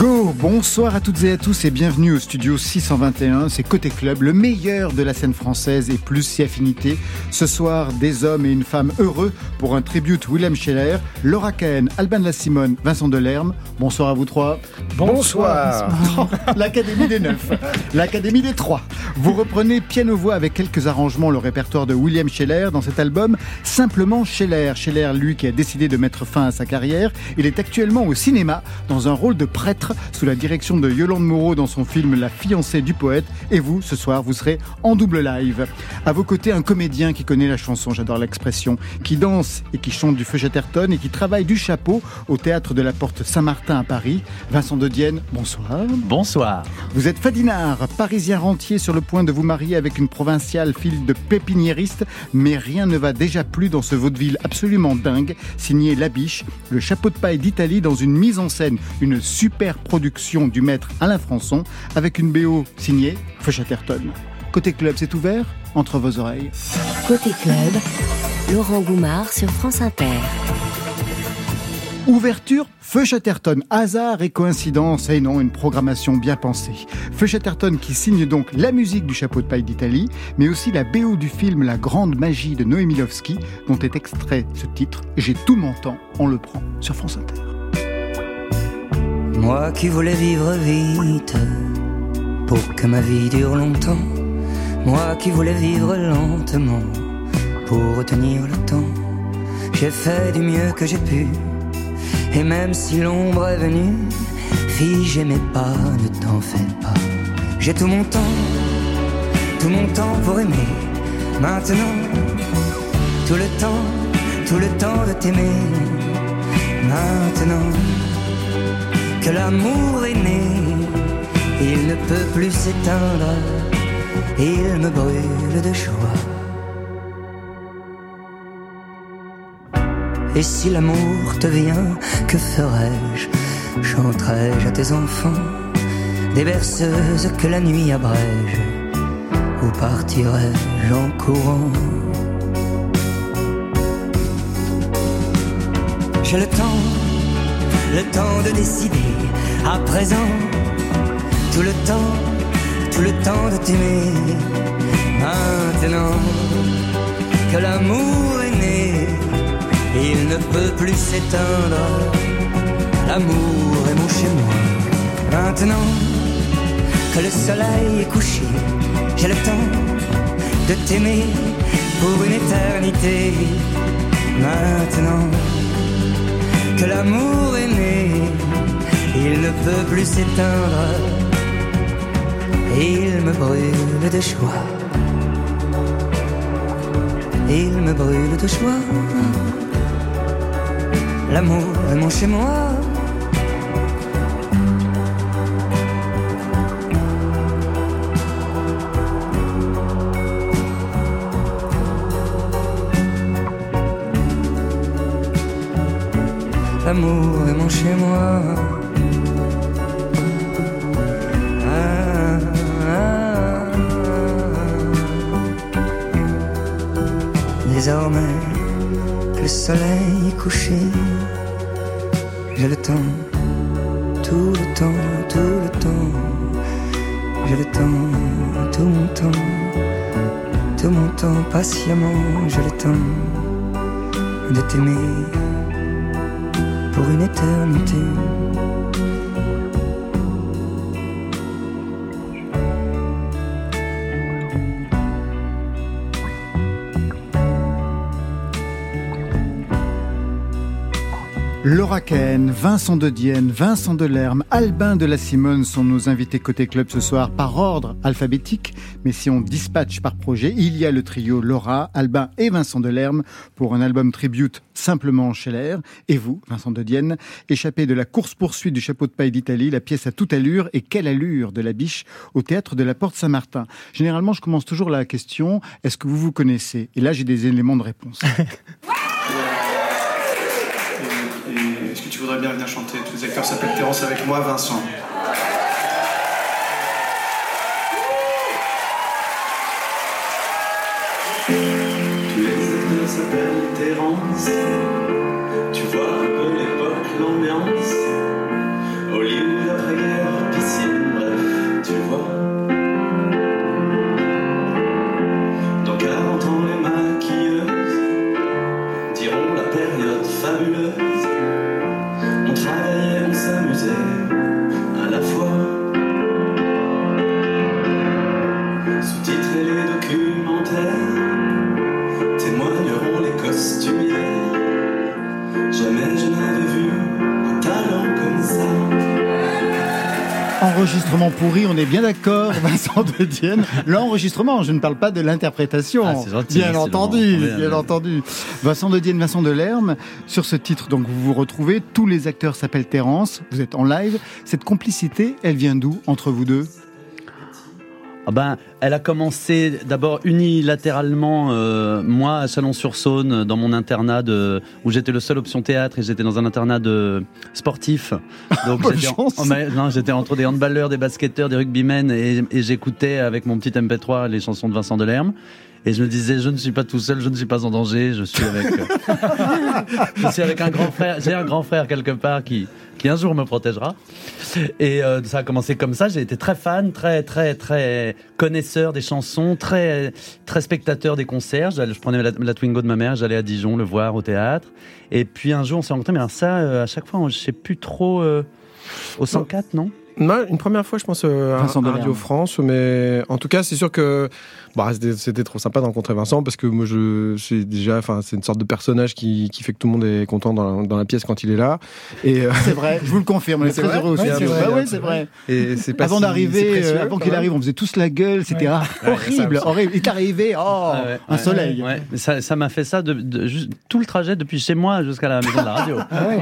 Go. Bonsoir à toutes et à tous et bienvenue au studio 621, c'est Côté Club, le meilleur de la scène française et plus si affinité. Ce soir, des hommes et une femme heureux pour un tribute Willem Scheller, Laura Cahen, Alban La Simone, Vincent Delerme. Bonsoir à vous trois. Bonsoir. L'Académie des Neuf, l'Académie des Trois. Vous reprenez piano-voix avec quelques arrangements le répertoire de William Scheller dans cet album Simplement Scheller. Scheller, lui, qui a décidé de mettre fin à sa carrière, il est actuellement au cinéma dans un rôle de prêtre sous la direction de Yolande Moreau dans son film La fiancée du poète. Et vous, ce soir, vous serez en double live. À vos côtés, un comédien qui connaît la chanson, j'adore l'expression, qui danse et qui chante du feu Chatterton et qui travaille du chapeau au théâtre de la Porte Saint-Martin à Paris. Vincent de Dienne, bonsoir. Bonsoir. Vous êtes Fadinard, parisien rentier sur le point de vous marier avec une provinciale fille de pépiniériste, mais rien ne va déjà plus dans ce vaudeville absolument dingue, signé Labiche, le chapeau de paille d'Italie dans une mise en scène, une super production du maître Alain Françon, avec une BO signée Feu Chatterton. Côté club, c'est ouvert entre vos oreilles. Côté club, Laurent Goumard sur France Inter. Ouverture Feu Chatterton, hasard et coïncidence, et non, une programmation bien pensée. Feu Chatterton qui signe donc la musique du chapeau de paille d'Italie, mais aussi la BO du film La Grande Magie de Noémie Lovski, dont est extrait ce titre. J'ai tout mon temps, on le prend sur France Inter. Moi qui voulais vivre vite, pour que ma vie dure longtemps. Moi qui voulais vivre lentement, pour retenir le temps. J'ai fait du mieux que j'ai pu. Et même si l'ombre est venue, fille, j'aimais pas, ne t'en fais pas. J'ai tout mon temps, tout mon temps pour aimer. Maintenant, tout le temps, tout le temps de t'aimer. Maintenant que l'amour est né, il ne peut plus s'éteindre, il me brûle de joie. Et si l'amour te vient, que ferais-je? Chanterai-je à tes enfants? Des berceuses que la nuit abrège? Ou partirai-je en courant? J'ai le temps, le temps de décider à présent Tout le temps, tout le temps de t'aimer Maintenant que l'amour est né il ne peut plus s'éteindre. L'amour est mon chez moi. Maintenant que le soleil est couché, j'ai le temps de t'aimer pour une éternité. Maintenant que l'amour est né, il ne peut plus s'éteindre. Il me brûle de joie. Il me brûle de joie l'amour est mon chez moi. L'amour est mon chez moi. Ah, ah, ah. Désormais le soleil est couché j'ai le temps, tout le temps, tout le temps. J'ai le temps, tout mon temps, tout mon temps, patiemment. J'ai le temps de t'aimer pour. Laura Cahen, Vincent de Dienne, Vincent Delerme, Albin de la Simone sont nos invités côté club ce soir par ordre alphabétique. Mais si on dispatche par projet, il y a le trio Laura, Albin et Vincent Delerme pour un album tribute simplement Scheller. Et vous, Vincent de Dienne, échappé de la course-poursuite du chapeau de paille d'Italie, la pièce à toute allure et quelle allure de la biche au théâtre de la Porte Saint-Martin. Généralement, je commence toujours la question, est-ce que vous vous connaissez? Et là, j'ai des éléments de réponse. tu voudrais bien venir chanter? Tous les acteurs s'appellent Terence avec moi, Vincent. Terence. Tu Pourri, on est bien d'accord, Vincent de Dienne. L'enregistrement, je ne parle pas de l'interprétation. Ah, c'est gentil, bien entendu, bien entendu. Vincent de Dienne, Vincent de Lerme. Sur ce titre, donc, vous vous retrouvez. Tous les acteurs s'appellent Terence. Vous êtes en live. Cette complicité, elle vient d'où entre vous deux? Ah ben, elle a commencé d'abord unilatéralement, euh, moi à Chalon-sur-Saône, dans mon internat de, où j'étais le seul option théâtre et j'étais dans un internat de sportif. Donc j'étais en- mais non, j'étais entre des handballeurs, des basketteurs, des rugbymen et, et j'écoutais avec mon petit MP3 les chansons de Vincent Delerme. Et je me disais, je ne suis pas tout seul, je ne suis pas en danger, je suis avec, euh, je suis avec un grand frère. J'ai un grand frère quelque part qui, qui un jour me protégera. Et euh, ça a commencé comme ça. J'ai été très fan, très très très connaisseur des chansons, très très spectateur des concerts. Je prenais la, Twingo de ma mère, j'allais à Dijon le voir au théâtre. Et puis un jour on s'est rencontrés. Mais alors ça, euh, à chaque fois, je sais plus trop. euh, au 104, non? Non, une première fois, je pense, euh, à. Radio France, mais en tout cas, c'est sûr que bah, c'était- trop sympa de rencontrer Vincent parce que moi, je c'est déjà, enfin, c'est une sorte de personnage qui, qui fait que tout le monde est content dans la, dans la pièce quand il est là. Et, euh, C'est vrai, je vous le confirme, on est très vrai heureux aussi. Ouais, c'est vrai. Ouais, c'est vrai. et c'est pas Avant si- d'arriver, euh, avant qu'il arrive, on faisait tous la gueule, c'était ah, horrible, horrible. Il est arrivé, oh, Ah ouais, un ouais, soleil. Ça m'a fait ça de, de- juste tout le trajet depuis chez moi jusqu'à la maison de la radio.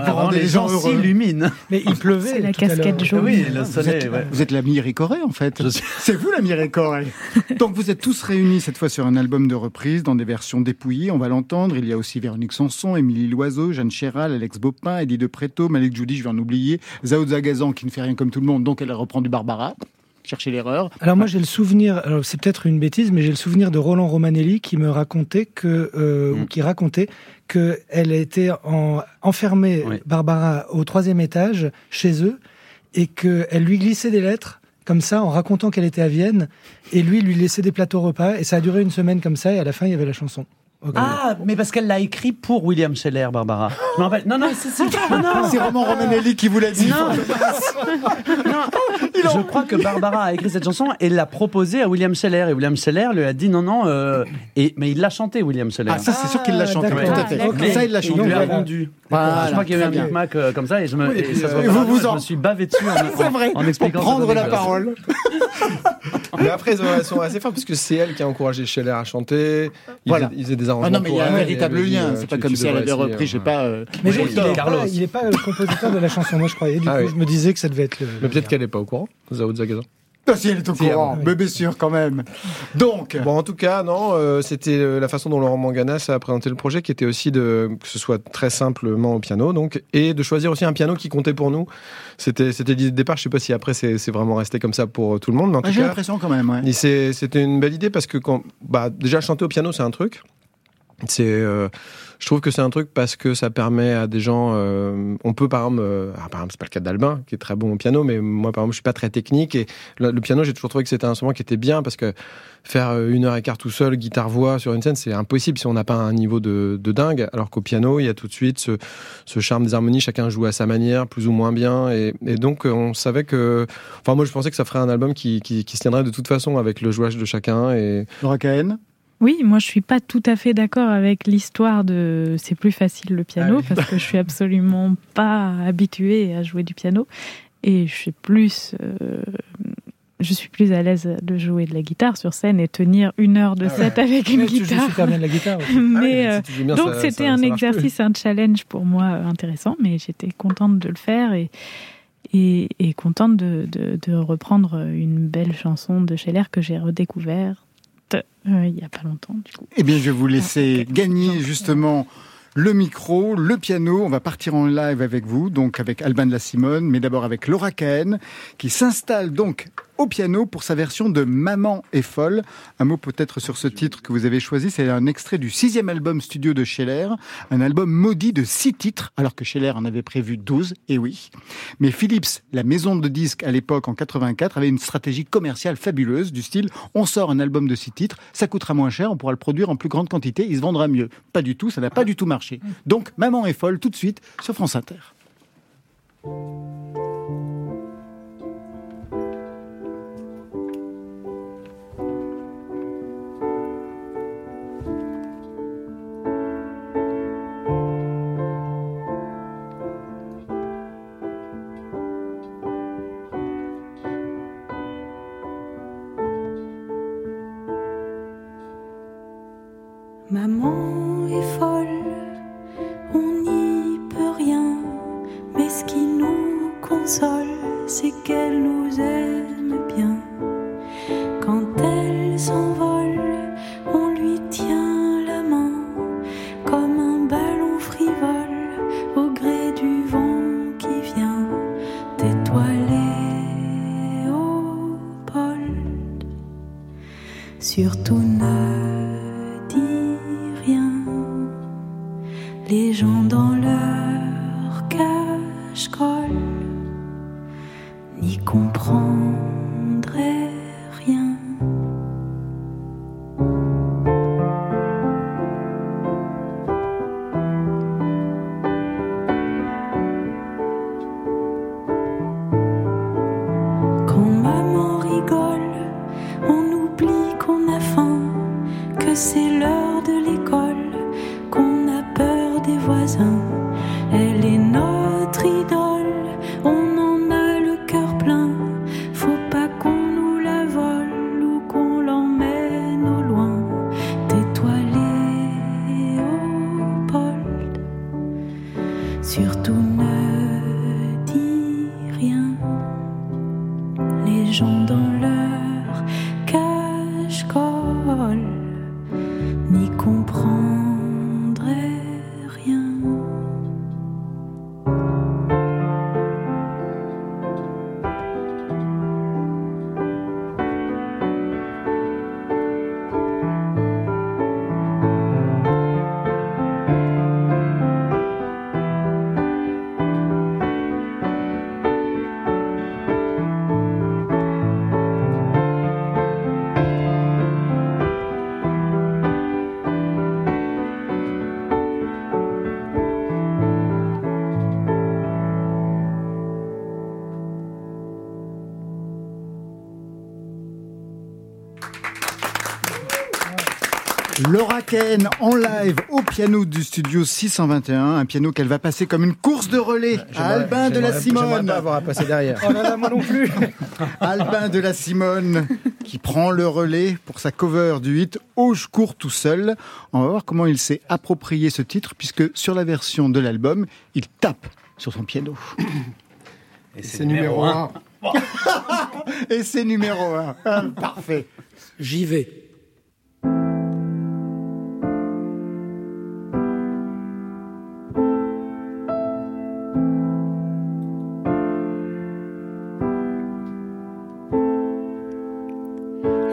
Rendre les les gens s'illuminent. Mais il pleuvait. C'est la casquette jaune. Oui, Vous êtes, ouais. vous êtes la Corée en fait. Suis- C'est vous la Corée. Donc vous êtes tous réunis cette fois sur un album de reprise dans des versions dépouillées. On va l'entendre. Il y a aussi Véronique Sanson, Émilie Loiseau, Jeanne Chéral, Alex Bopin, Eddie de Preto, Malik Judy, je vais en oublier, Zao Zagazan qui ne fait rien comme tout le monde, donc elle reprend du Barbara. Cherchez l'erreur. Alors moi j'ai le souvenir, alors c'est peut-être une bêtise, mais j'ai le souvenir de Roland Romanelli qui me racontait que, euh, Mm. ou qui racontait que elle était en, enfermée, Oui. Barbara, au troisième étage chez eux, et qu'elle lui glissait des lettres comme ça en racontant qu'elle était à Vienne, et lui lui laissait des plateaux repas, et ça a duré une semaine comme ça, et à la fin il y avait la chanson. Ah, mais parce qu'elle l'a écrit pour William Scheller, Barbara. Je rappelle. Non, non, c'est. Non, non. C'est Roman Romanelli qui vous l'a dit. Non. Non. Je crois que Barbara a écrit cette chanson et l'a proposée à William Scheller. Et William Scheller lui a dit non, non. euh, et, mais il l'a chanté, William Scheller. Ah, ça c'est sûr qu'il l'a chanté, d'accord. tout à fait. Ah, Mais Ça il l'a Et il lui a rendu. Voilà, je crois qu'il y a eu un micmac euh, comme ça et, je me, Oui, et ça euh, vous vous je en- me suis bavé dessus en, C'est vrai. en expliquant Pour prendre la parole. Mais après, ils ont une relation assez forte parce que c'est elle qui a encouragé Scheller à chanter. Ils, Voilà. faisaient, faisaient des arrangements. Ah non mais il y a un véritable lien. euh, C'est pas tu- comme tu si elle avait repris, je sais pas. euh, Mais il tort. est, pas, Carlos. il est pas le compositeur de la chanson, moi je croyais. Du Ah coup, oui. je me disais que ça devait être le. Mais peut-être qu'elle n'est pas au courant, Zao Zagazan. Ah, si elle est au Si, courant, ah, oui. mais bien sûr quand même. Donc, Bon, en tout cas, non, euh, c'était euh, la façon dont Laurent Manganas a présenté le projet qui était aussi de que ce soit très simplement au piano, donc, et de choisir aussi un piano qui comptait pour nous. C'était, c'était l'idée de départ. Je sais pas si après c'est, c'est vraiment resté comme ça pour euh, tout le monde, mais en ah, tout j'ai l'impression quand même. ouais. et c'est- c'était une belle idée parce que quand, bah, déjà chanter au piano, c'est un truc. C'est, euh, je trouve que c'est un truc parce que ça permet à des gens. euh, on peut par exemple, euh, ah, par exemple, c'est pas le cas d'Albin qui est très bon au piano, mais moi par exemple, je suis pas très technique et le, piano, j'ai toujours trouvé que c'était un instrument qui était bien parce que faire euh, une heure et quart tout seul, guitare voix sur une scène, c'est impossible si on n'a pas un niveau de, dingue. Alors qu'au piano, il y a tout de suite ce, charme des harmonies, chacun joue à sa manière, plus ou moins bien, et, donc on savait que, enfin moi je pensais que ça ferait un album qui se tiendrait de toute façon avec le jouage de chacun et Laura Cahen Oui, moi je suis pas tout à fait d'accord avec l'histoire de c'est plus facile le piano Ah parce que je suis absolument pas habituée à jouer du piano et je suis plus euh, je suis plus à l'aise de jouer de la guitare sur scène et tenir une heure de Ah ouais. set avec une Mais tu joues guitare. super bien de la guitare. aussi. Mais, Ah si bien, donc c'était un ça marche plus. exercice, un challenge pour moi euh, intéressant, mais j'étais contente de le faire et, et, et contente de, de, de reprendre une belle chanson de Scheller que j'ai redécouverte euh, il n'y a pas longtemps du coup. Eh bien, je vais vous laisser ok. gagner justement le micro, le piano. On va partir en live avec vous, donc avec Albin de la Simone, mais d'abord avec Laura Cahen, qui s'installe donc au piano pour sa version de Maman est folle. Un mot peut-être sur ce titre que vous avez choisi. C'est un extrait du sixième album studio de Scheller, un album maudit de six titres, alors que Scheller en avait prévu 12, et oui. Mais Philips, la maison de disques à l'époque en 84, avait une stratégie commerciale fabuleuse du style on sort un album de six titres, ça coûtera moins cher, on pourra le produire en plus grande quantité, il se vendra mieux. Pas du tout, ça n'a pas du tout marché. Donc Maman est folle tout de suite sur France Inter. Piano du studio 621, un piano qu'elle va passer comme une course de relais à Albin de la Simone. pas avoir à passer derrière. Oh là là, moi non plus. Albin de la Simone qui prend le relais pour sa cover du hit Oh je cours tout seul. On va voir comment il s'est approprié ce titre puisque sur la version de l'album, il tape sur son piano. Et C'est numéro 1. Et c'est numéro un. Ah, Parfait. J'y vais.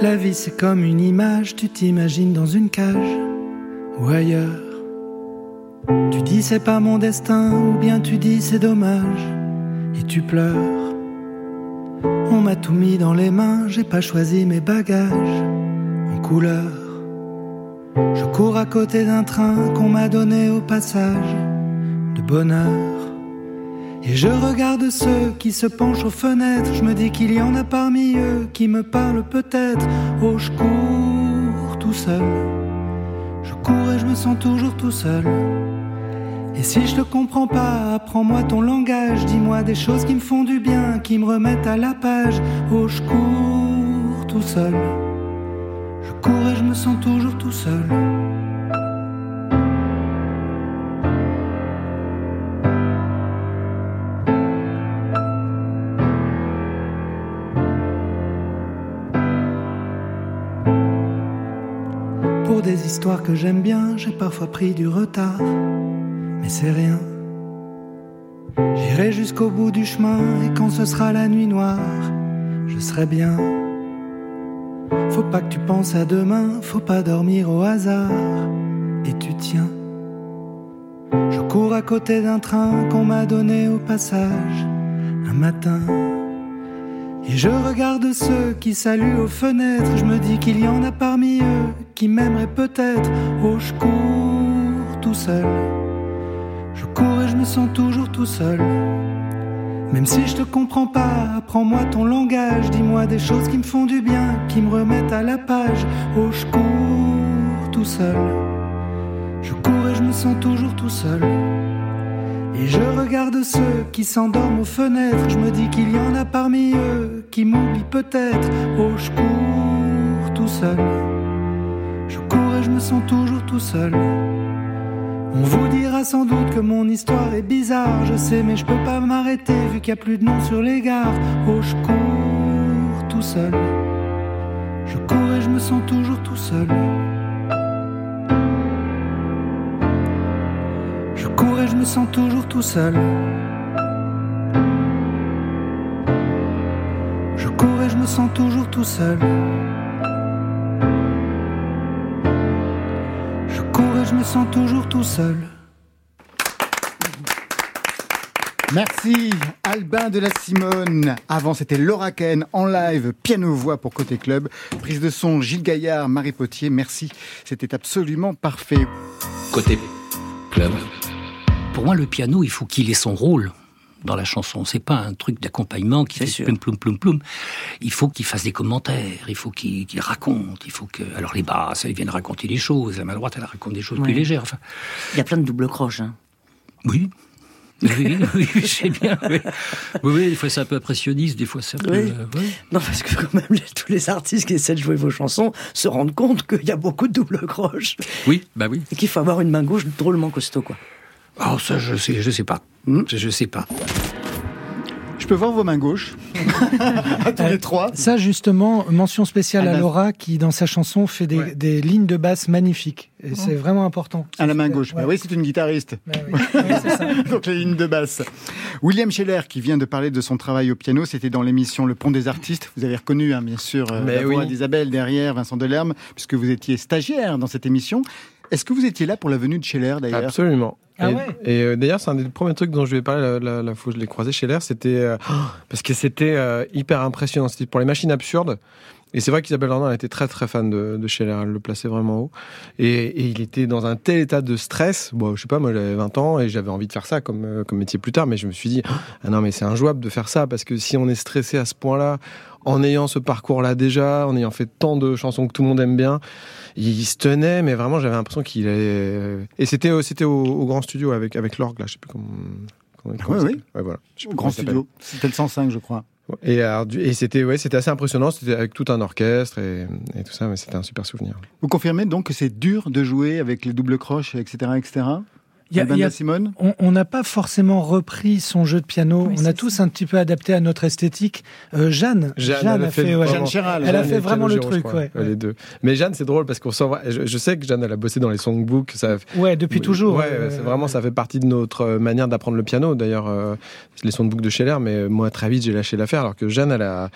La vie c'est comme une image, tu t'imagines dans une cage ou ailleurs. Tu dis c'est pas mon destin ou bien tu dis c'est dommage et tu pleures. On m'a tout mis dans les mains, j'ai pas choisi mes bagages en couleur. Je cours à côté d'un train qu'on m'a donné au passage de bonheur. Et je regarde ceux qui se penchent aux fenêtres. Je me dis qu'il y en a parmi eux qui me parlent peut-être. Oh, je cours tout seul. Je cours et je me sens toujours tout seul. Et si je te comprends pas, apprends-moi ton langage. Dis-moi des choses qui me font du bien, qui me remettent à la page. Oh, je cours tout seul. Je cours et je me sens toujours tout seul. Que j'aime bien, j'ai parfois pris du retard. Mais c'est rien. J'irai jusqu'au bout du chemin et quand ce sera la nuit noire, je serai bien. Faut pas que tu penses à demain, faut pas dormir au hasard. Et tu tiens. Je cours à côté d'un train qu'on m'a donné au passage un matin. Et je regarde ceux qui saluent aux fenêtres. Je me dis qu'il y en a parmi eux qui m'aimeraient peut-être. Oh, je cours tout seul. Je cours et je me sens toujours tout seul. Même si je te comprends pas, apprends-moi ton langage. Dis-moi des choses qui me font du bien, qui me remettent à la page. Oh, je cours tout seul. Je cours et je me sens toujours tout seul. Et je regarde ceux qui s'endorment aux fenêtres. Je me dis qu'il y en a parmi eux qui m'oublient peut-être. Oh, je cours tout seul. Je cours et je me sens toujours tout seul. On vous dira sans doute que mon histoire est bizarre, je sais, mais je peux pas m'arrêter vu qu'il y a plus de nom sur les gares. Oh, je cours tout seul. Je cours et je me sens toujours tout seul. Je cours et je me sens toujours tout seul. Je cours et je me sens toujours tout seul. Me sens toujours tout seul. Merci Albin de la Simone. Avant c'était Laura Ken en live, piano-voix pour Côté Club. Prise de son Gilles Gaillard, Marie Potier. Merci, c'était absolument parfait. Côté Club. Pour moi, le piano, il faut qu'il ait son rôle dans la chanson. C'est pas un truc d'accompagnement qui fait plum plum plum plum. Il faut qu'il fasse des commentaires, il faut qu'il qu'il raconte, il faut que. Alors les basses, ils viennent raconter des choses. La main droite, elle raconte des choses plus légères. Enfin, Il y a plein de double croches. Hein. oui. Oui, oui, je sais bien. Oui. oui, oui, des fois c'est un peu impressionniste, des fois c'est un peu. Oui. euh, ouais. Non, parce que quand même, tous les artistes qui essaient de jouer vos chansons se rendent compte qu'il y a beaucoup de double croches. Oui, bah oui. Et qu'il faut avoir une main gauche drôlement costaud, quoi. Oh, ça, je sais, je sais pas. Je, je sais pas. Je peux voir vos mains gauches À tous les trois. Ça, justement, mention spéciale à Laura qui, dans sa chanson, fait des, Ouais. des lignes de basse magnifiques. Et Oh. c'est vraiment important. À la main gauche. Ouais. Bah oui, c'est une guitariste. Donc les lignes de basse. William Scheller, qui vient de parler de son travail au piano, c'était dans l'émission Le Pont des Artistes. Vous avez reconnu, hein, bien sûr, euh, Mais la voix oui. d'Isabelle derrière, Vincent Delerme, puisque vous étiez stagiaire dans cette émission. Est-ce que vous étiez là pour la venue de Scheller, d'ailleurs? Absolument. Ah et ouais et, euh, d'ailleurs, c'est un des premiers trucs dont je lui ai parlé la, la, la fois où je l'ai croisé chez l'air, c'était euh, parce que c'était euh, hyper impressionnant. C'était pour les machines absurdes. Et c'est vrai qu'Isabelle Dornan était très très fan de, de Scheller, elle le plaçait vraiment haut. Et, et il était dans un tel état de stress. Bon, je sais pas, moi j'avais 20 ans et j'avais envie de faire ça comme, euh, comme métier plus tard, mais je me suis dit, ah non, mais c'est injouable de faire ça parce que si on est stressé à ce point-là, en ayant ce parcours-là déjà, en ayant fait tant de chansons que tout le monde aime bien, il se tenait, mais vraiment j'avais l'impression qu'il allait. Et c'était au- c'était au, au grand studio avec avec l'orgue là, je sais plus comment. comment, comment Oui, oui. Ouais, voilà. Grand studio. C'était le 105, je crois. Et, et c'était ouais, c'était assez impressionnant. C'était avec tout un orchestre et, et tout ça, mais c'était un super souvenir. Vous confirmez donc que c'est dur de jouer avec les doubles croches, etc., etc. Il y a- y a- Simone On n'a pas forcément repris son jeu de piano. Oui, on a tous un petit peu adapté à notre esthétique. Euh, Jeanne, Jeanne, elle a fait, fait, ouais, vraiment- elle a Jeanne fait vraiment le truc, crois. ouais. Ouais, les deux. Mais Jeanne, c'est drôle parce qu'on sent. Je, je sais que Jeanne, elle a bossé dans les songbooks. Ça, Ouais, depuis toujours. Ouais, Euh, c'est vraiment, ça fait partie de notre euh, manière d'apprendre le piano. D'ailleurs, euh, les songbooks de Scheller, mais moi, très vite, j'ai lâché l'affaire. Alors que Jeanne, elle a,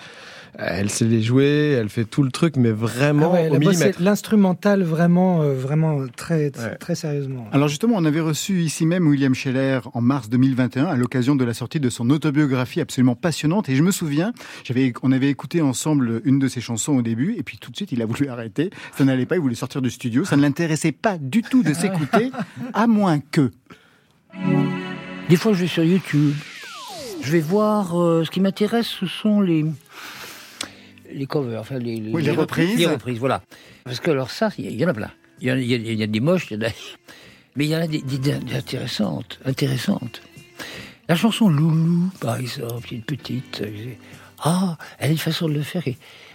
elle sait les jouer, elle fait tout le truc, mais vraiment Ah ouais, au l'instrumental vraiment, euh, vraiment très, très, très sérieusement. Alors justement, on avait reçu ici même William Scheller en mars 2021 à l'occasion de la sortie de son autobiographie absolument passionnante. Et je me souviens, j'avais, on avait écouté ensemble une de ses chansons au début, et puis tout de suite, il a voulu arrêter. Ça n'allait pas, il voulait sortir du studio. Ça ne l'intéressait pas du tout de s'écouter, à moins que. Des fois, je vais sur YouTube. Je vais voir. euh, ce qui m'intéresse, ce sont les les covers, enfin les, Oui, les reprises. Les reprises, voilà. Parce que alors ça, il y, en a plein. Il y, en a- y des moches, y en a- mais il y en a des, des- des intéressantes, intéressantes. La chanson Loulou, par exemple, une petite. euh, Ah, elle a une façon de le faire.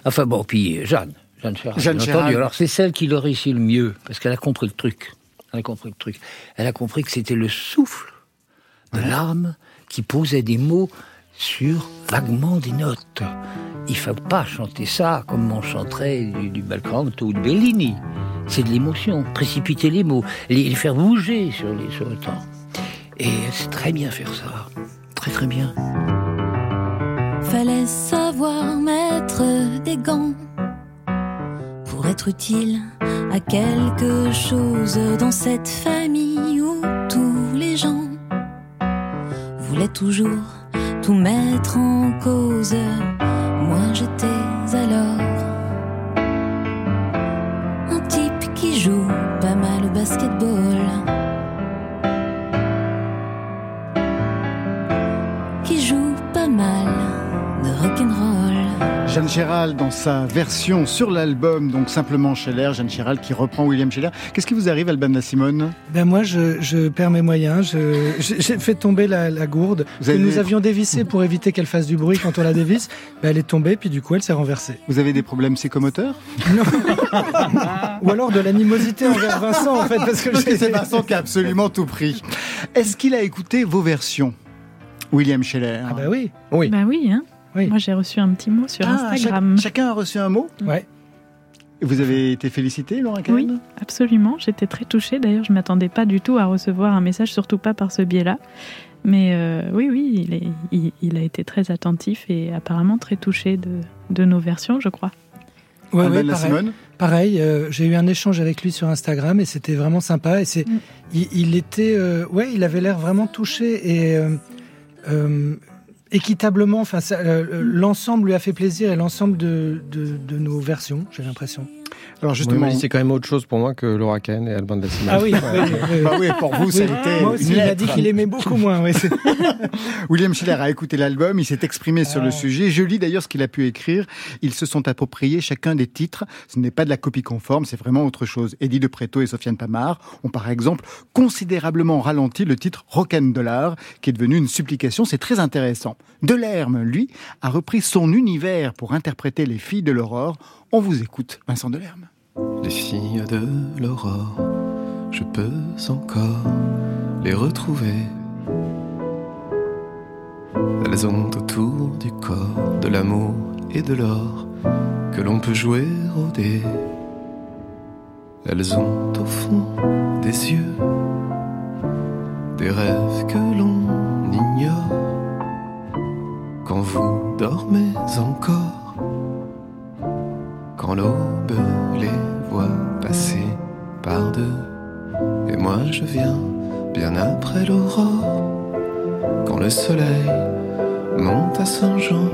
Enfin bon, puis euh, Jeanne, Jeanne Ferrat, Jeanne entendu. Alors c'est celle qui le réussit le mieux, parce qu'elle a compris le truc. Elle a compris le truc. Elle a compris que c'était le souffle de l'âme qui posait des mots sur vaguement des notes. Il faut pas chanter ça comme on chanterait du, du ou de Bellini. C'est de l'émotion, précipiter les mots, les, faire bouger sur, les, sur le temps. Et sait très bien faire ça. Très très bien. Fallait savoir mettre des gants pour être utile à quelque chose dans cette famille où tous les gens voulaient toujours tout mettre en cause. Moi j'étais alors un type qui joue pas mal au basketball. Qui joue pas mal de rock'n'roll. Jeanne Chéral, dans sa version sur l'album, donc simplement Scheller, Jeanne Chéral qui reprend William Scheller. Qu'est-ce qui vous arrive, Alban Simone Ben moi, je, je perds mes moyens. Je- J'ai fait tomber la, la gourde Vous que nous des- avions dévissée pour éviter qu'elle fasse du bruit quand on la dévisse. Ben, elle est tombée, puis du coup, elle s'est renversée. Vous avez des problèmes psychomoteurs? Ou alors de l'animosité envers Vincent, en fait, parce que, c'est Vincent qui a absolument tout pris. Est-ce qu'il a écouté vos versions, William Scheller? Ah bah oui. Oui. Bah oui, hein. Oui. Moi j'ai reçu un petit mot sur Ah, Instagram. chac- chacun a reçu un mot Ouais. Vous avez été félicité, Laura Kahn Oui, absolument. J'étais très touchée. D'ailleurs, je m'attendais pas du tout à recevoir un message, surtout pas par ce biais-là. Mais euh, oui, oui, il, est- il- il a été très attentif et apparemment très touché de, de nos versions, je crois. Ouais, ouais, de la pareil. Simone Pareil, euh, j'ai eu un échange avec lui sur Instagram et c'était vraiment sympa. Et c'est, Mm. il, il était, euh, ouais, il avait l'air vraiment touché et euh, euh, équitablement. Ça, euh, l'ensemble lui a fait plaisir et l'ensemble de nos versions, j'ai l'impression. Alors justement, c'est quand même autre chose pour moi que Laura Kahn et Alban de la. Ah oui, oui, oui, bah pour vous, ça a Oui. été Moi aussi, une il a dit qu'il aimait beaucoup moins. William Schiller a écouté l'album, il s'est exprimé sur le sujet. Je lis d'ailleurs ce qu'il a pu écrire. Ils se sont appropriés chacun des titres. Ce n'est pas de la copie conforme, c'est vraiment autre chose. Eddie de Preto et Sofiane Pamar ont par exemple considérablement ralenti le titre Rock'n Dollar, qui est devenu une supplication. C'est très intéressant. Delerme, lui, a repris son univers pour interpréter les filles de l'aurore. On vous écoute, Vincent Delerme. Les filles de l'aurore, je peux encore les retrouver. Elles ont autour du corps de l'amour et de l'or que l'on peut jouer au dé. Elles ont au fond des yeux des rêves que l'on l'aube les voit passer par deux. Et moi je viens bien après l'aurore, quand le soleil monte à Saint-Jean.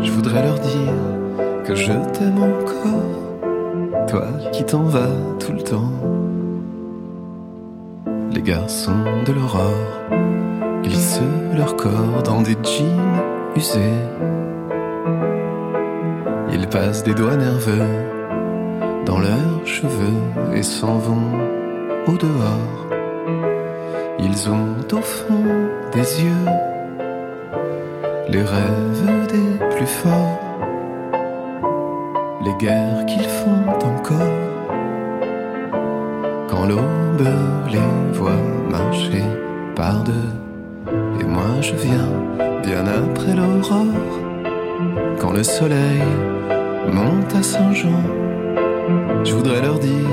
Je voudrais leur dire que je t'aime encore, toi qui t'en vas tout le temps. Les garçons de l'aurore glissent leur corps dans des jeans usés. Ils passent des doigts nerveux dans leurs cheveux et s'en vont au dehors. Ils ont au fond des yeux les rêves des plus forts, les guerres qu'ils font encore. Quand l'aube les voit marcher par deux, et moi je viens bien après l'aurore quand le soleil monte à Saint-Jean. Je voudrais leur dire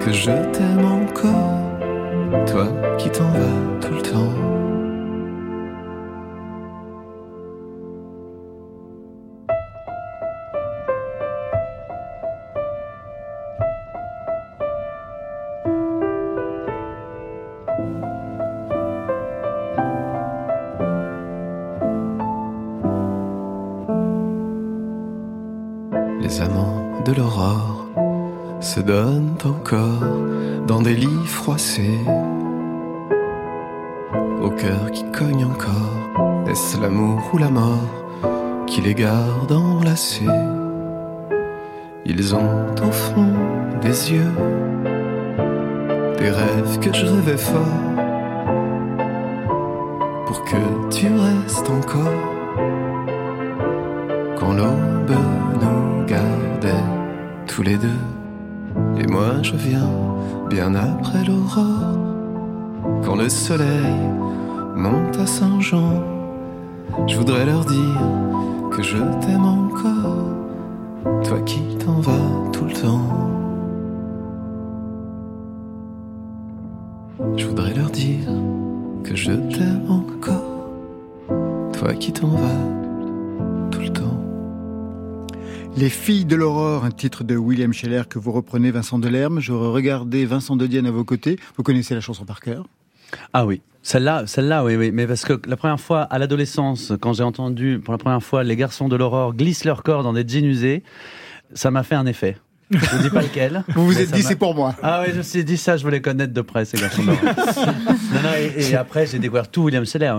que je t'aime encore, toi qui t'en vas tout le temps. Au cœur qui cogne encore, est-ce l'amour ou la mort qui qui les garde enlacés? Ils ont au fond des yeux des rêves que je rêvais fort pour que tu restes encore quand l'aube nous gardait tous les deux. Et moi je viens bien après l'aurore quand le soleil monte à Saint-Jean. Je voudrais leur dire que je t'aime encore, toi qui t'en vas tout le temps. Je voudrais leur dire que je t'aime encore, toi qui t'en vas Les filles de l'aurore, un titre de William Scheller que vous reprenez, Vincent Delerme. Je regardais Vincent De Dienne à vos côtés. Vous connaissez la chanson par cœur Ah oui, celle-là, celle-là, oui, oui, mais parce que la première fois, à l'adolescence, quand j'ai entendu pour la première fois les garçons de l'aurore glissent leur corps dans des jeans usés, ça m'a fait un effet. Je vous dis pas lequel. Vous vous êtes dit, c'est pour moi. Ah oui, je me suis dit ça, je voulais connaître de près ces garçons non, non, et, et après, j'ai découvert tout William Scheller.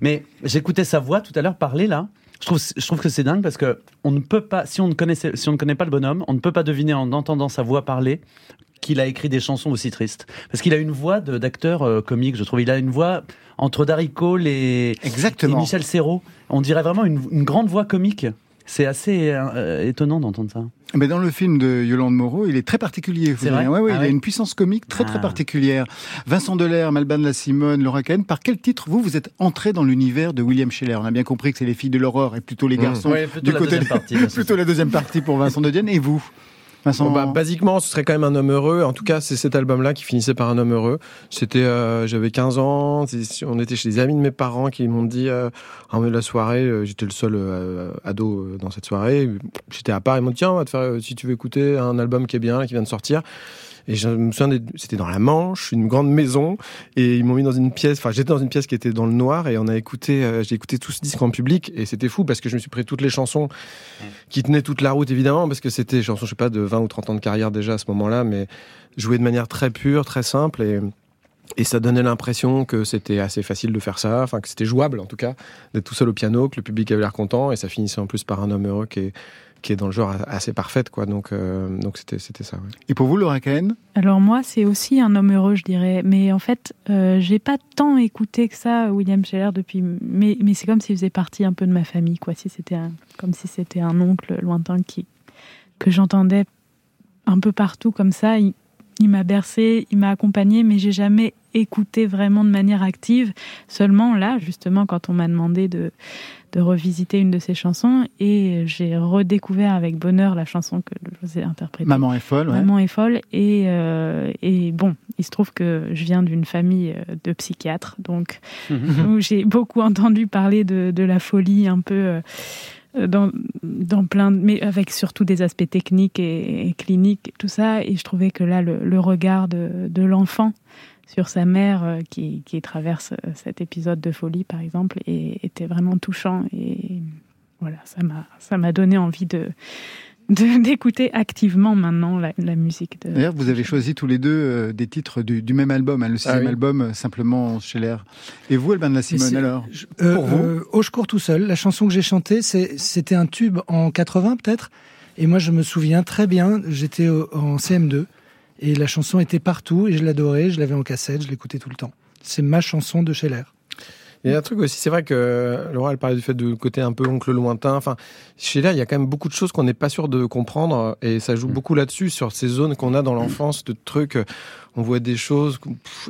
Mais j'écoutais sa voix tout à l'heure parler là. Je trouve, je trouve que c'est dingue parce que on ne peut pas, si on ne connaissait, si on ne connaît pas le bonhomme, on ne peut pas deviner en entendant sa voix parler qu'il a écrit des chansons aussi tristes. Parce qu'il a une voix d'acteur euh, comique, je trouve. Il a une voix entre Darry Cole et, Exactement. et Michel Serrault. On dirait vraiment une, une grande voix comique. C'est assez euh, étonnant d'entendre ça. Mais dans le film de Yolande Moreau, il est très particulier. C'est vrai direz. Ouais, ouais, Ah il a une puissance comique très très Ah. particulière. Vincent Delerme, Alban La Simone, Laura Cahen, par quel titre vous vous êtes entré dans l'univers de William Scheller? On a bien compris que c'est les filles de l'aurore et plutôt les Mmh. garçons. Ouais, plutôt la deuxième partie, bien sûr. plutôt la deuxième partie pour Vincent De Dienne. Et vous? Bah, basiquement, ce serait quand même un homme heureux. En tout cas, c'est cet album-là qui finissait par un homme heureux. C'était, euh, j'avais 15 ans. On était chez des amis de mes parents qui m'ont dit, euh, en de la soirée, euh, j'étais le seul euh, ado euh, dans cette soirée. J'étais à part. Ils m'ont dit, tiens, on va te faire, euh, si tu veux écouter un album qui est bien, qui vient de sortir. Et je me souviens, c'était dans la Manche, une grande maison, et ils m'ont mis dans une pièce. Enfin, j'étais dans une pièce qui était dans le noir, et on a écouté, euh, j'ai écouté tout ce disque en public, et c'était fou parce que je me suis pris toutes les chansons qui tenaient toute la route évidemment, parce que c'était chansons, je sais pas, de 20 ou 30 ans de carrière déjà à ce moment-là, mais jouées de manière très pure, très simple, et et ça donnait l'impression que c'était assez facile de faire ça, enfin que c'était jouable en tout cas, d'être tout seul au piano, que le public avait l'air content, et ça finissait en plus par un homme heureux qui est, qui est dans le genre assez parfaite, quoi. Donc, euh, donc c'était, c'était ça. ouais. Et pour vous, Laura Cahen Alors moi, c'est aussi un homme heureux, je dirais. Mais en fait, euh, j'ai pas tant écouté que ça William Scheller depuis. Mais, mais c'est comme s'il faisait partie un peu de ma famille, quoi. Si c'était un- comme si c'était un oncle lointain qui que j'entendais un peu partout comme ça. Il, il m'a bercé, il m'a accompagné, mais j'ai jamais écouté vraiment de manière active. Seulement là, justement, quand on m'a demandé de de revisiter une de ses chansons, et j'ai redécouvert avec bonheur la chanson que je vous ai interprétée. Maman est folle, ouais. Maman est folle. Et, euh, et bon, il se trouve que je viens d'une famille euh, de psychiatres, donc j'ai beaucoup entendu parler de, de la folie un peu euh, dans, dans plein mais avec surtout des aspects techniques et, cliniques, tout ça. Et je trouvais que là, le, regard de, l'enfant sur sa mère euh, qui, traverse euh, cet épisode de folie, par exemple, était vraiment touchant. Et voilà, ça m'a, donné envie de- d'écouter activement maintenant la, la musique de. D'ailleurs, vous avez choisi tous les deux euh, des titres du, du même album, hein, le sixième Ah oui. album, euh, simplement Scheller. Et vous, Alban de la Simone, alors Euh, Pour vous euh, Au secours tout seul, la chanson que j'ai chantée, c'était un tube en 80 peut-être. Et moi, je me souviens très bien, j'étais en CM2 et la chanson était partout et je l'adorais, je l'avais en cassette, je l'écoutais tout le temps. C'est ma chanson de Scheller. Il y a un truc aussi, c'est vrai que Laura, elle parlait du fait de côté un peu oncle lointain. Enfin, chez là, il y a quand même beaucoup de choses qu'on n'est pas sûr de comprendre et ça joue beaucoup là-dessus, sur ces zones qu'on a dans l'enfance, de trucs. Euh, On voit des choses,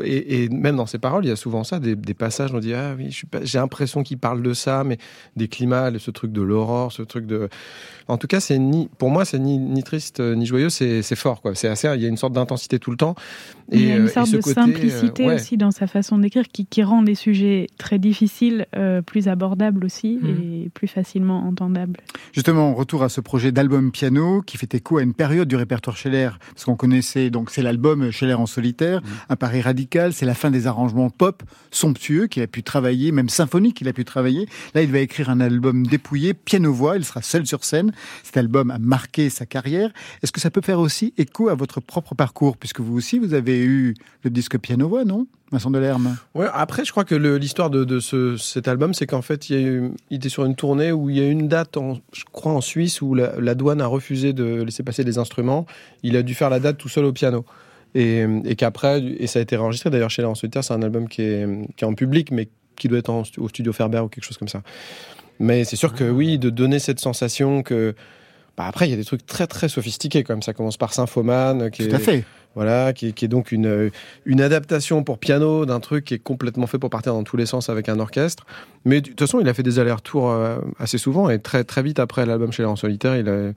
et, et même dans ses paroles, il y a souvent ça, des, des passages, on dit Ah oui, j'ai l'impression qu'il parle de ça, mais des climats, ce truc de l'aurore, ce truc de. En tout cas, c'est ni, pour moi, c'est ni, ni triste ni joyeux, c'est fort, quoi. C'est assez, il y a une sorte d'intensité tout le temps. il y a euh, une et sorte de côté, euh, simplicité ouais. aussi dans sa façon d'écrire qui, qui rend les sujets très difficiles euh, plus abordables aussi Mhm. et plus facilement entendables. Justement, retour à ce projet d'album piano qui fait écho à une période du répertoire Scheller, parce qu'on connaissait, donc c'est l'album Scheller en solitaire, un pari radical, c'est la fin des arrangements pop somptueux qu'il a pu travailler, même symphoniques qu'il a pu travailler. Là, il va écrire un album dépouillé, piano-voix, il sera seul sur scène. Cet album a marqué sa carrière. Est-ce que ça peut faire aussi écho à votre propre parcours, puisque vous aussi, vous avez eu le disque piano-voix, non Vincent Delerme? Ouais, après, je crois que l'histoire de, de ce, cet album, c'est qu'en fait, il, y a eu- était sur une tournée où il y a une date, je crois, en Suisse, où la, la douane a refusé de laisser passer les instruments. Il a dû faire la date tout seul au piano. Et, et qu'après, et ça a été enregistré d'ailleurs chez en solitaire, c'est un album qui est, qui est en public, mais qui doit être en au studio Ferber ou quelque chose comme ça. Mais c'est sûr que oui, de donner cette sensation que. Bah après, il y a des trucs très très sophistiqués quand même. Ça commence par Symphoman, qui Tout est, à fait. voilà, qui, est- qui est donc une, euh, une adaptation pour piano d'un truc qui est complètement fait pour partir dans tous les sens avec un orchestre. Mais de toute façon, il a fait des allers-retours euh, assez souvent et très très vite après l'album chez Les en solitaire, il a, je me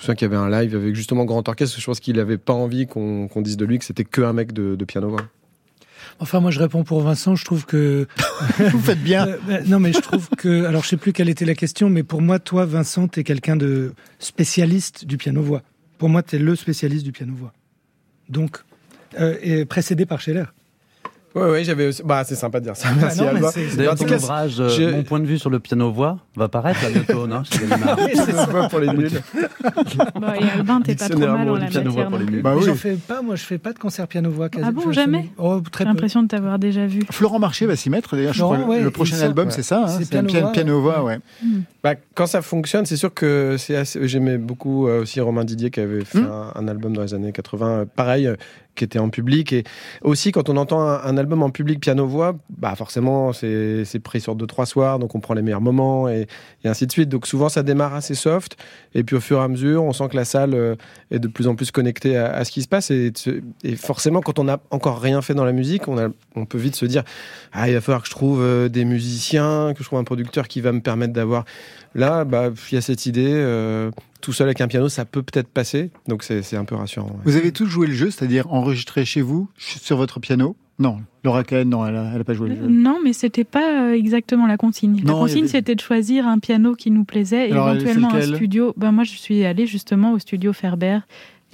souviens qu'il y avait un live avec justement grand orchestre. Je pense qu'il n'avait pas envie qu'on dise de lui que c'était que un mec de, de piano. Enfin, moi, je réponds pour Vincent. Je trouve que vous faites bien. Euh, bah, non, mais je trouve que, alors, je sais plus quelle était la question, mais pour moi, toi, Vincent, t'es quelqu'un de spécialiste du piano voix. Pour moi, t'es le spécialiste du piano voix. Donc, euh, et précédé par Scheller. Ouais, ouais, j'avais aussi- Bah, c'est sympa de dire ça. Ah Merci, non, mais Alba. c'est- D'ailleurs, tout ton cas, ouvrage, euh, Mon point de vue sur le piano-voix, va paraître là bientôt, non Gallimard. Piano-voix pour les nuls. Bon, et Albin, t'es pas trop mal en la du piano-voix matière. pour les non nuls. Bah oui. J'en fais pas, moi, je fais pas de concert piano voix. quasi- Ah bon, jamais Oh, J'ai l'impression de t'avoir déjà vu. Florent Marché va s'y mettre. D'ailleurs, je Florent, crois, ouais, le prochain album, ouais. c'est ça. hein, C'est c'est piano-voix, piano-voix, ouais. Bah, quand ça fonctionne, c'est sûr que c'est assez... j'aimais beaucoup euh, aussi Romain Didier qui avait fait Mm. un, un album dans les années 80, euh, pareil, euh, qui était en public. Et aussi, quand on entend un, un album en public piano-voix, bah forcément, c'est c'est pris sur deux, trois soirs, donc on prend les meilleurs moments et, et ainsi de suite. Donc souvent, ça démarre assez soft. Et puis au fur et à mesure, on sent que la salle est de plus en plus connectée à, à ce qui se passe. Et, et forcément, quand on n'a encore rien fait dans la musique, on, a, on peut vite se dire Ah, il va falloir que je trouve des musiciens, que je trouve un producteur qui va me permettre d'avoir. Là, bah, il y a cette idée, euh, tout seul avec un piano, ça peut peut-être passer. Donc c'est c'est un peu rassurant. ouais. Vous avez tous joué le jeu, c'est-à-dire enregistré chez vous, sur votre piano? Non. Laura Cohen, non, elle n'a pas joué le jeu. Non, mais c'était pas euh, exactement la consigne. La Non, consigne, avait- c'était de choisir un piano qui nous plaisait et Alors, elle- éventuellement un studio. Ben, moi, je suis allée justement au studio Ferber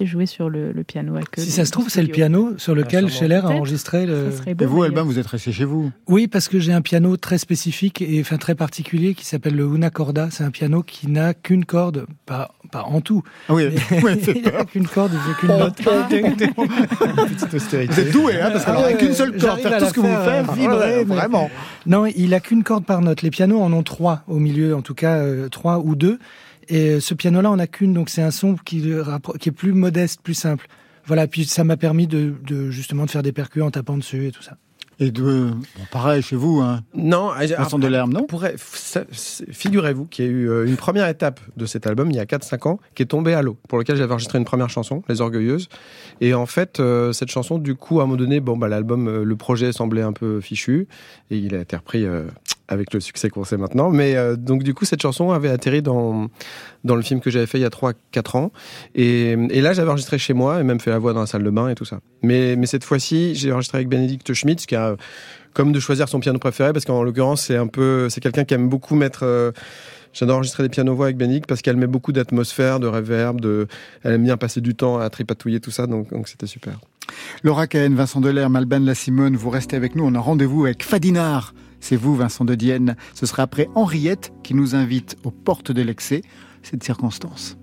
jouer sur le, le piano à queue. Si ça se trouve, c'est le piano sur lequel sûrement. Scheller a enregistré le. Ça serait Et beau. vous. Albin, vous êtes resté chez vous Oui, parce que j'ai un piano très spécifique et enfin très particulier qui s'appelle le Una Corda. C'est un piano qui n'a qu'une corde, pas, pas en tout. Ah oui, Mais ouais, c'est il n'a qu'une corde, il fait qu'une note. Petite austérité. Vous êtes doué, hein, parce Ah n'aurait ouais, qu'une seule corde, faire tout ce que vous faites, vibrer, vraiment. Non, il a qu'une corde par note. Les pianos en ont trois au milieu, en tout cas euh, trois ou deux. Et ce piano-là, on a qu'une, donc c'est un son qui, est plus modeste, plus simple. Voilà, puis ça m'a permis de, de justement de faire des percus en tapant dessus et tout ça. Et de, bon, pareil chez vous, hein. Non, Vincent Delerme, non? figurez-vous qu'il y a eu euh, une première étape de cet album il y a 4-5 ans qui est tombée à l'eau, pour lequel j'avais enregistré une première chanson, Les Orgueilleuses. Et en fait, euh, cette chanson, du coup, à un moment donné, bon, bah, l'album, euh, le projet semblait un peu fichu et il a été repris euh, avec le succès qu'on sait maintenant. Mais euh, donc, du coup, cette chanson avait atterri dans, dans le film que j'avais fait il y a 3-4 ans. Et, et là, j'avais enregistré chez moi et même fait la voix dans la salle de bain et tout ça. Mais, mais cette fois-ci, j'ai enregistré avec Bénédicte Schmitz, qui a comme de choisir son piano préféré, parce qu'en l'occurrence, c'est un peu, c'est quelqu'un qui aime beaucoup mettre. euh, enregistrer des pianos-voix avec Bénédicte parce qu'elle met beaucoup d'atmosphère, de reverb, de, elle aime bien passer du temps à tripatouiller tout ça, donc c'était super. Laura Cahen, Vincent Delerme, Alban La Simone, vous restez avec nous. On a rendez-vous avec Fadinard. C'est vous, Vincent de Dienne. Ce sera après Henriette qui nous invite aux portes de l'excès. Cette circonstance.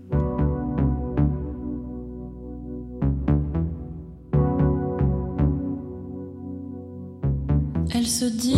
Elle se dit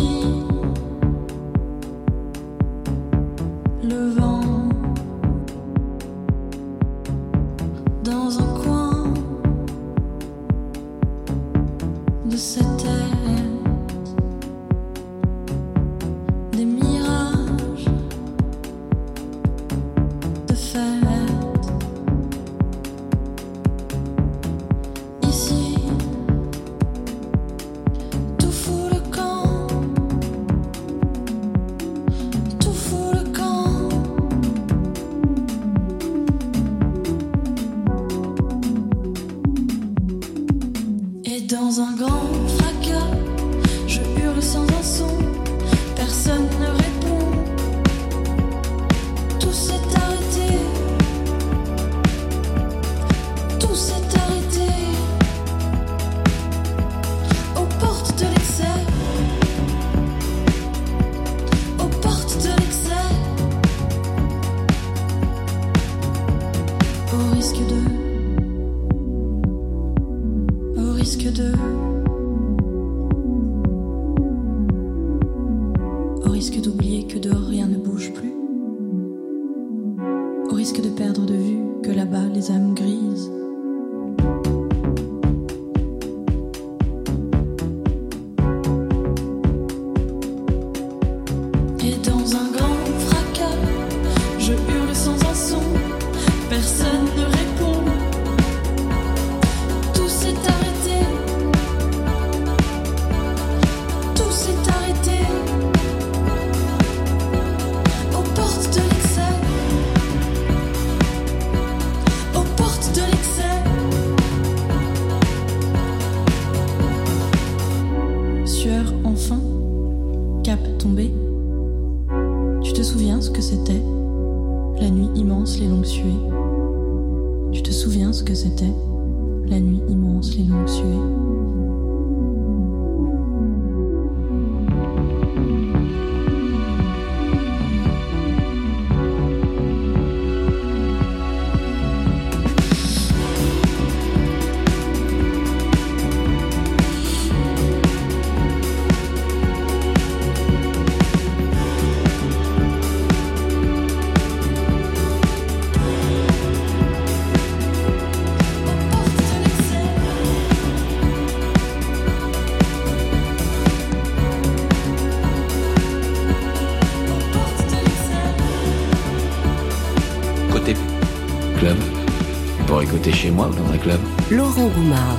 Laurent Goumard.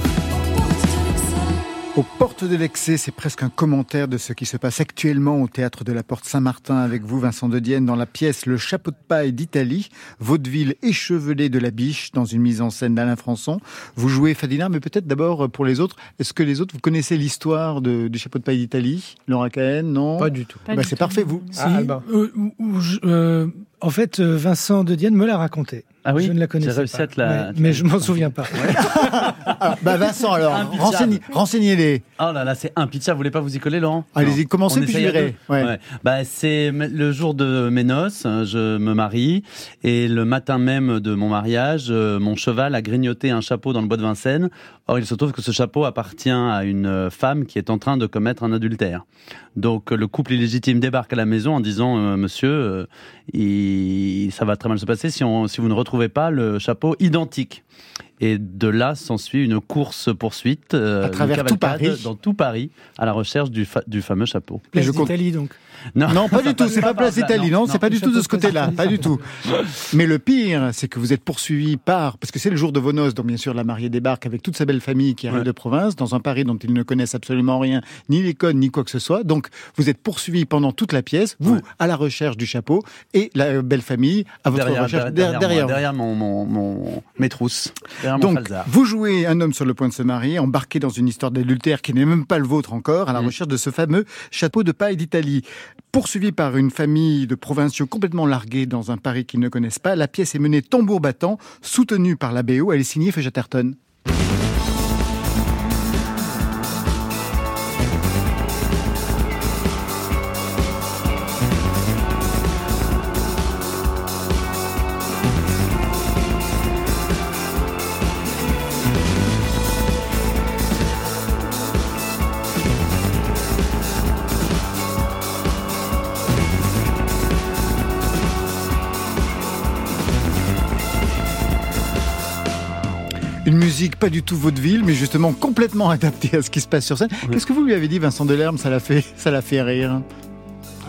Aux portes de l'excès, c'est presque un commentaire de ce qui se passe actuellement au théâtre de la Porte Saint-Martin avec vous, Vincent de Dienne, dans la pièce Le chapeau de paille d'Italie, vaudeville échevelé de la biche, dans une mise en scène d'Alain Françon. Vous jouez Fadina, mais peut-être d'abord pour les autres. Est-ce que les autres, vous connaissez l'histoire de- du chapeau de paille d'Italie? Laura Cahen, non? Pas du tout. Bah, c'est parfait, vous. Si, euh, je- euh, en fait, euh, Vincent de Dienne me l'a raconté. Ah oui Je ne la connaissais pas. la- Ouais, mais je m'en souviens pas. Ah, bah Vincent, alors, Impitchable. renseignez- renseignez-les. Oh là là, c'est impitchable. Vous voulez pas vous y coller, Laurent Allez-y, commencez, On puis je verrai. Ouais. Bah, c'est le jour de mes noces, hein, je me marie, et le matin même de mon mariage, euh, mon cheval a grignoté un chapeau dans le bois de Vincennes. Or, il se trouve que ce chapeau appartient à une femme qui est en train de commettre un adultère. Donc, le couple illégitime débarque à la maison en disant, euh, monsieur, euh, il- ça va très mal se passer si, on, si vous ne retrouvez pas le chapeau identique. Et de là s'ensuit une course-poursuite euh, À travers tout Paris. dans tout Paris à la recherche du, fa- du fameux chapeau. Et je compte- Italie, donc. Non, pas du tout, c'est pas Place Italie, non, c'est pas du tout de ce côté-là, pas du tout. Mais le pire, c'est que vous êtes poursuivi par, parce que c'est le jour de vos noces, donc bien sûr la mariée débarque avec toute sa belle famille qui arrive de province, dans un Paris dont ils ne connaissent absolument rien, ni les codes, ni quoi que ce soit. Donc vous êtes poursuivi pendant toute la pièce, vous à la recherche du chapeau, et la euh, belle famille à votre derrière, recherche derrière, derrière, moi, vous. derrière mon, mon, mon- mes trousses, mon Donc, vous jouez un homme sur le point de se marier, embarqué dans une histoire d'adultère qui n'est même pas le vôtre encore, Mm. à la recherche de ce fameux chapeau de paille d'Italie. Poursuivi par une famille de provinciaux complètement largués dans un Paris qu'ils ne connaissent pas, la pièce est menée tambour battant, soutenue par la BO, elle est signée Feu Chatterton. Musique pas du tout vaudeville, mais justement complètement adaptée à ce qui se passe sur scène. Qu'est-ce que vous lui avez dit, Vincent Delerme? Ça l'a fait, ça l'a fait rire.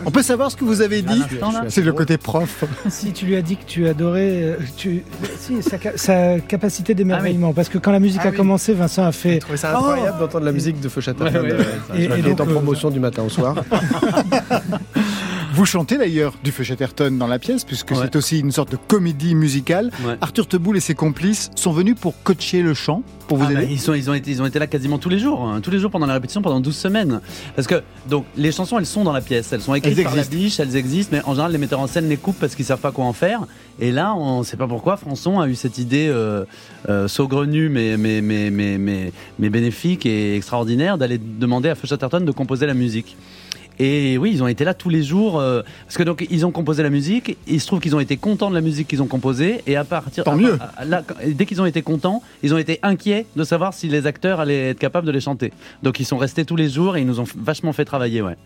On peut savoir ce que vous avez dit? C'est le côté prof. Si tu lui as dit que tu adorais, euh, tu... si, sa, ca- sa capacité d'émerveillement, parce que quand la musique Ah a oui. commencé, Vincent a fait. Je trouvais ça incroyable d'entendre la musique de Feu Chatterton. Ouais, ouais. Et- qui et est donc, en euh, promotion du matin au soir. Vous chantez d'ailleurs du Feu Chatterton dans la pièce, puisque Ouais. c'est aussi une sorte de comédie musicale. Ouais. Arthur Teboul et ses complices sont venus pour coacher le chant, pour vous Ah bah, aider. ils, sont, ils, ont été, ils ont été là quasiment tous les jours, hein, tous les jours pendant la répétition, pendant 12 semaines. Parce que, donc, les chansons, elles sont dans la pièce, elles sont écrites Elles par la biche, elles existent, mais en général, les metteurs en scène les coupent parce qu'ils savent pas quoi en faire. Et là, on ne sait pas pourquoi, Françon a eu cette idée euh, euh, saugrenue, mais, mais, mais, mais, mais, mais bénéfique et extraordinaire, d'aller demander à Feu Chatterton de composer la musique. Et oui, ils ont été là tous les jours euh, parce que donc ils ont composé la musique. Il se trouve qu'ils ont été contents de la musique qu'ils ont composée et à partir Tant à- mieux. à- là, dès qu'ils ont été contents, ils ont été inquiets de savoir si les acteurs allaient être capables de les chanter. Donc ils sont restés tous les jours et ils nous ont vachement fait travailler. Ouais.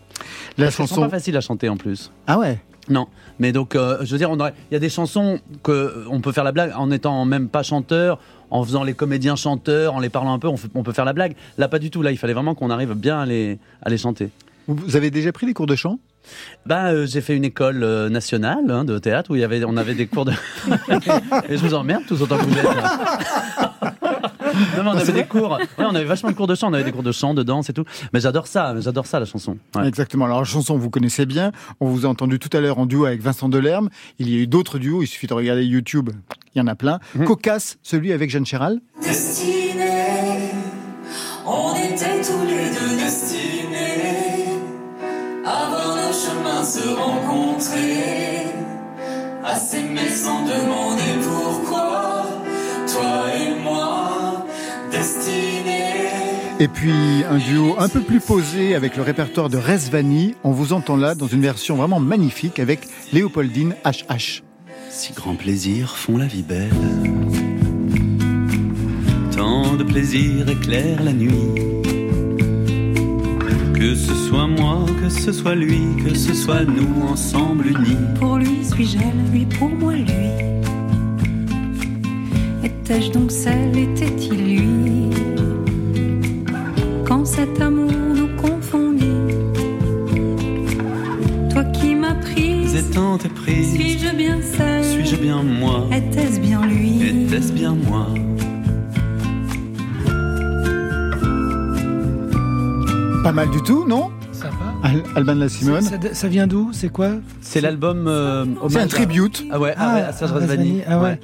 La Parce chanson. pas faciles à chanter en plus. Ah ouais? Non, mais donc, euh, je veux dire, il y a des chansons que euh, on peut faire la blague en étant même pas chanteur, en faisant les comédiens chanteurs, en les parlant un peu, on, fait- on peut faire la blague. Là, pas du tout. Là, il fallait vraiment qu'on arrive bien à les, à les chanter. Vous avez déjà pris des cours de chant? Bah, euh, j'ai fait une école euh, nationale hein, de théâtre où il y avait, on avait des cours de. Et je vous emmerde tous autant que vous êtes. là. Non, mais on avait des cours. Ouais, on avait vachement de cours de chant. On avait des cours de chant, de danse et tout. Mais j'adore ça. J'adore ça la chanson. Ouais. Exactement. Alors la chanson, vous connaissez bien. On vous a entendu tout à l'heure en duo avec Vincent Delerme. Il y a eu d'autres duos. Il suffit de regarder YouTube. Il y en a plein. Mhm. Cocasse, celui avec Jeanne Chéral. Destinés, on était tous les deux destinés se rencontrer, à s'aimer sans demander pourquoi, toi et moi, destinés. Et puis un duo un peu plus posé avec le répertoire de Resvani. On vous entend là dans une version vraiment magnifique avec Léopoldine HH. Si grands plaisirs font la vie belle, tant de plaisirs éclairent la nuit. Que ce soit moi, que ce soit lui, que ce soit nous ensemble unis. Pour lui suis-je elle, lui pour moi lui? Étais-je donc celle, était-il lui? Quand cet amour nous confondit, toi qui m'as prise, Et tant est prise, suis-je bien celle, suis-je bien moi, était-ce bien lui? Était-ce bien moi? Pas mal du tout, non? Al- Alban de la Simone. Ça, vient d'où? C'est quoi? C'est l'album. euh, C'est un tribute. à- Ah ouais, ah ouais, à Serge Razvani. Razvani, ah ouais.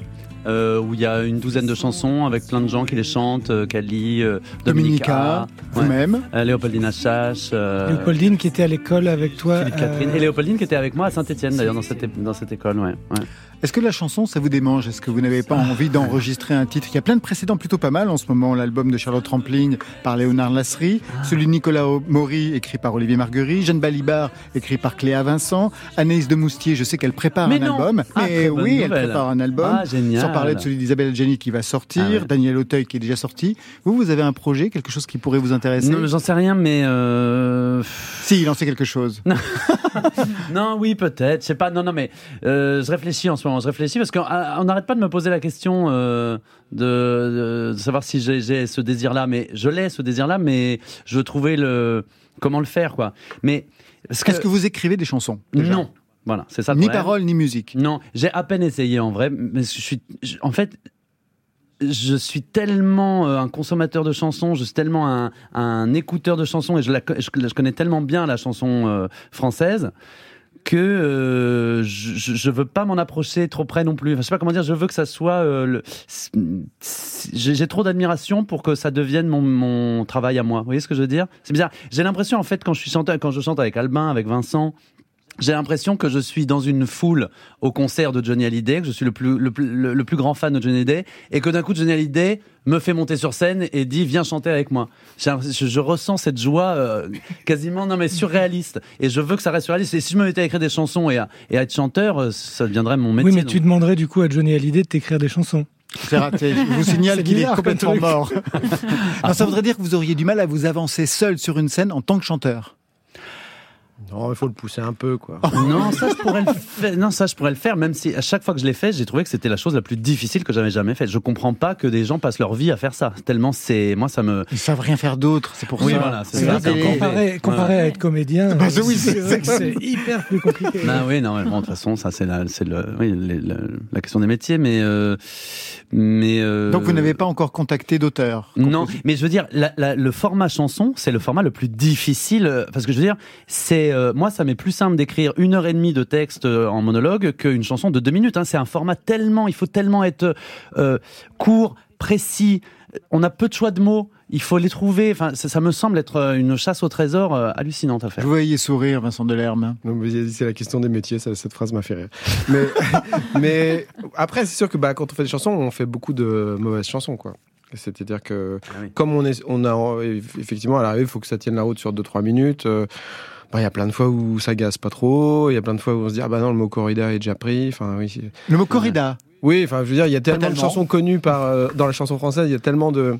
Euh, où il y a une douzaine de chansons avec plein de gens qui les chantent, euh, Kali, euh, Dominica, vous-même. euh, Léopoldine Achache, euh, Léopoldine qui était à l'école avec toi. Philippe Catherine euh, et Léopoldine qui était avec moi à Saint-Etienne d'ailleurs dans cette, dans cette école. Ouais, ouais. Est-ce que la chanson, ça vous démange? Est-ce que vous n'avez pas envie d'enregistrer un titre? Il y a plein de précédents plutôt pas mal en ce moment. L'album de Charlotte Rampling par Léonard Lasserie, celui de Nicolas Maury écrit par Olivier Marguerite, Jeanne Balibar écrit par Cléa Vincent, Anaïs de Moustier, je sais qu'elle prépare Mais un non album. Ah, mais oui, elle prépare un album. Ah. Sans parler de celui d'Isabelle Adjani qui va sortir, Ah ouais. Daniel Auteuil qui est déjà sorti. Vous, vous avez un projet, quelque chose qui pourrait vous intéresser? Non, j'en sais rien, mais euh... Si, il en sait quelque chose. non, oui, peut-être. Sais pas. Non, non, mais euh, je réfléchis en ce moment. Je réfléchis parce qu'on on n'arrête pas de me poser la question euh, de, de savoir si j'ai ce désir-là. Mais je l'ai ce désir-là, mais je veux trouver le comment le faire, quoi. Mais que, Est-ce que vous écrivez des chansons déjà? Non. Voilà, c'est ça. le Ni paroles, ni musique. Non, j'ai à peine essayé en vrai, mais je suis, je- en fait, je suis tellement euh, un consommateur de chansons, je suis tellement un, un écouteur de chansons et je, la, co- je, je connais tellement bien la chanson euh, française que euh, je, je- veux pas m'en approcher trop près non plus. Enfin, je sais pas comment dire. Je veux que ça soit. euh, j'ai trop d'admiration pour que ça devienne mon, mon travail à moi. Vous voyez ce que je veux dire? C'est bizarre. J'ai l'impression en fait quand je suis chanteur, quand je chante avec Albin, avec Vincent, j'ai l'impression que je suis dans une foule au concert de Johnny Hallyday, que je suis le plus, le, plus- le- le plus grand fan de Johnny Hallyday, et que d'un coup Johnny Hallyday me fait monter sur scène et dit viens chanter avec moi. Je, je ressens cette joie euh, quasiment non mais surréaliste, et je veux que ça reste surréaliste. Et si je me mettais à écrire des chansons et à, et à être chanteur, euh, ça deviendrait mon métier. Oui, mais donc. tu demanderais du coup à Johnny Hallyday de t'écrire des chansons. C'est raté. Je vous signale qu'il est complètement mort. non, ça voudrait dire que vous auriez du mal à vous avancer seul sur une scène en tant que chanteur. Non, il faut le pousser un peu, quoi. Non, ça je pourrais le faire. Non, ça je pourrais le faire, même si à chaque fois que je l'ai fait, j'ai trouvé que c'était la chose la plus difficile que j'avais jamais faite. Je comprends pas que des gens passent leur vie à faire ça. Tellement c'est, moi ça me. Ils savent rien faire d'autre, c'est pour Oui, ça. voilà, c'est ça. comparé, peu- comparé Ouais. à être comédien, Bah, oui, c'est- hyper plus compliqué. Bah oui, non, mais bon, de toute façon, ça c'est la, c'est le, oui, les- la, la question des métiers, mais, euh, mais. euh, Donc vous n'avez pas encore contacté d'auteur? Non, mais je veux dire, la- la- le format chanson, c'est le format le plus difficile euh, parce que je veux dire, c'est euh, moi, ça m'est plus simple d'écrire une heure et demie de texte euh, en monologue qu'une chanson de deux minutes. Hein. C'est un format tellement, il faut tellement être euh, court, précis. On a peu de choix de mots. Il faut les trouver. Enfin, ça, ça me semble être une chasse au trésor euh, hallucinante à Je faire. vous voyais sourire, Vincent Delerme. C'est la question des métiers, ça- cette phrase m'a fait rire. Mais, mais après, c'est sûr que bah, quand on fait des chansons, on fait beaucoup de mauvaises chansons, quoi. C'est-à-dire que, Ah oui. comme on, est, on a effectivement à l'arrivée, il faut que ça tienne la route sur 2-3 minutes. euh, Il y a plein de fois où ça gaze pas trop, il y a plein de fois où on se dit ah bah non le mot corrida est déjà pris. Enfin oui. Le mot corrida. Oui, enfin je veux dire il y a tellement, de chansons connues par euh, dans la chanson française, il y a tellement de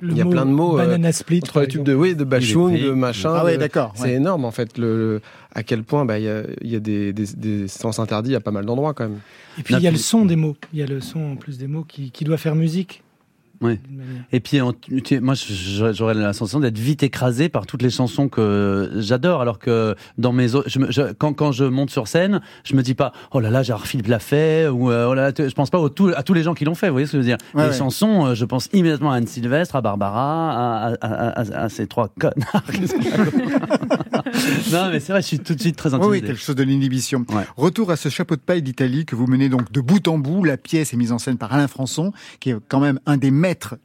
il y a plein de mots. euh, banana split, entre les tubes de, oui, de Bachung, de machin. Ah ouais, d'accord, C'est énorme, en fait, le, le- à quel point bah, il y a, il y a des, des, des sens interdits à pas mal d'endroits, quand même. Et puis il y a le son des mots. Il y a le son en plus des mots qui, qui doit faire musique. Oui. Et puis, on- moi, j'aurais la sensation d'être vite écrasé par toutes les chansons que j'adore, alors que dans mes autres, je me- je- quand, quand je monte sur scène, je me dis pas, oh là là, Gérard Philippe l'a fait, ou euh, oh là là, je pense pas au tout- à tous les gens qui l'ont fait. Vous voyez ce que je veux dire Ouais, Les ouais. chansons, euh, je pense immédiatement à Anne Sylvestre, à Barbara, à, à- à- à- à ces trois connards. Non, mais c'est vrai, je suis tout de suite très intimidé. oui, quelque chose de l'inhibition. Retour à ce chapeau de paille d'Italie que vous menez donc de bout en bout. La pièce est mise en scène par Alain Françon, qui est quand même un des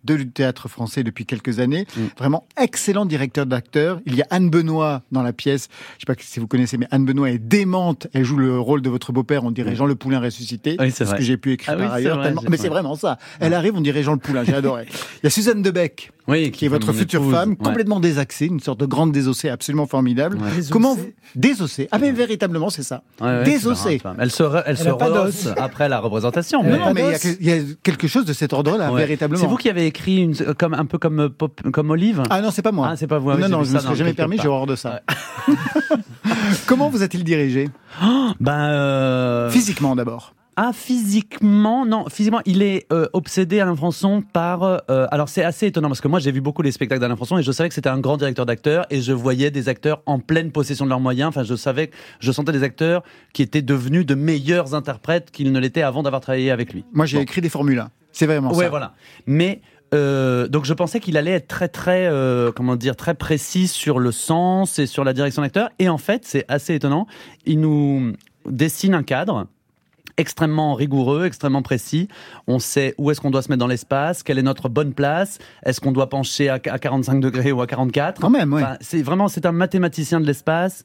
de du théâtre français depuis quelques années. Mm. Vraiment excellent directeur d'acteurs. Il y a Anne Benoît dans la pièce. Je sais pas si vous connaissez, mais Anne Benoît est démente. Elle joue le rôle de votre beau-père. On dirait Jean Le Poulain ressuscité. Oui, c'est ce que j'ai pu écrire Ah par ailleurs. vrai, tellement- j'ai- Mais c'est vraiment ça. Elle arrive, on dirait Jean Le Poulain. J'ai adoré. Il y a Suzanne Debec. Oui, qui est votre future épouse, femme, ouais. complètement désaxée, une sorte de grande désossée absolument formidable. Ouais. Désossée. Comment vous... désossée Ah mais véritablement c'est ça. Ouais, ouais, désossée. Elle se, re- elle Elle se rehausse après la représentation. Non, non, mais il y a y, quelque chose de cet ordre-là, Ouais. véritablement. C'est vous qui avez écrit une, comme, un peu comme, euh, Pop- comme Olive? Ah non, c'est pas moi. Ah, c'est pas vous. Ah oui, non, non, je ça me serais jamais permis, j'ai horreur de ça. Comment vous a-t-il dirigé? Ben, euh, Physiquement d'abord. Ah, physiquement, non, physiquement, il est euh, obsédé Alain Françon par. euh, alors c'est assez étonnant parce que moi j'ai vu beaucoup les spectacles d'Alain Françon et je savais que c'était un grand directeur d'acteurs et je voyais des acteurs en pleine possession de leurs moyens. Enfin, je savais, je sentais des acteurs qui étaient devenus de meilleurs interprètes qu'ils ne l'étaient avant d'avoir travaillé avec lui. Moi j'ai écrit des formules 1. C'est vraiment Ouais, ça. voilà. Mais euh, donc je pensais qu'il allait être très très euh, comment dire très précis sur le sens et sur la direction d'acteur. Et en fait, c'est assez étonnant. Il nous dessine un cadre extrêmement rigoureux, extrêmement précis. On sait où est-ce qu'on doit se mettre dans l'espace, quelle est notre bonne place, est-ce qu'on doit pencher à, à 45 degrés ou à 44. Quand même, ouais. Enfin, c'est vraiment c'est un mathématicien de l'espace.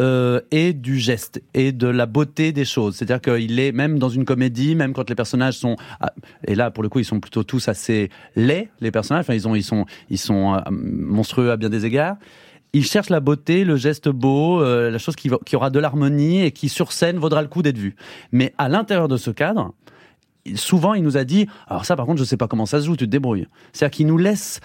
euh, et du geste et de la beauté des choses. C'est-à-dire qu'il est même dans une comédie, même quand les personnages sont ah, et là pour le coup ils sont plutôt tous assez laids les personnages. Enfin ils ont ils sont ils sont euh, monstrueux à bien des égards. Il cherche la beauté, le geste beau, euh, la chose qui, aura de l'harmonie et qui sur scène vaudra le coup d'être vue. Mais à l'intérieur de ce cadre, souvent il nous a dit alors ça par contre je sais pas comment ça se joue, tu te débrouilles. C'est-à-dire qu'il nous laisse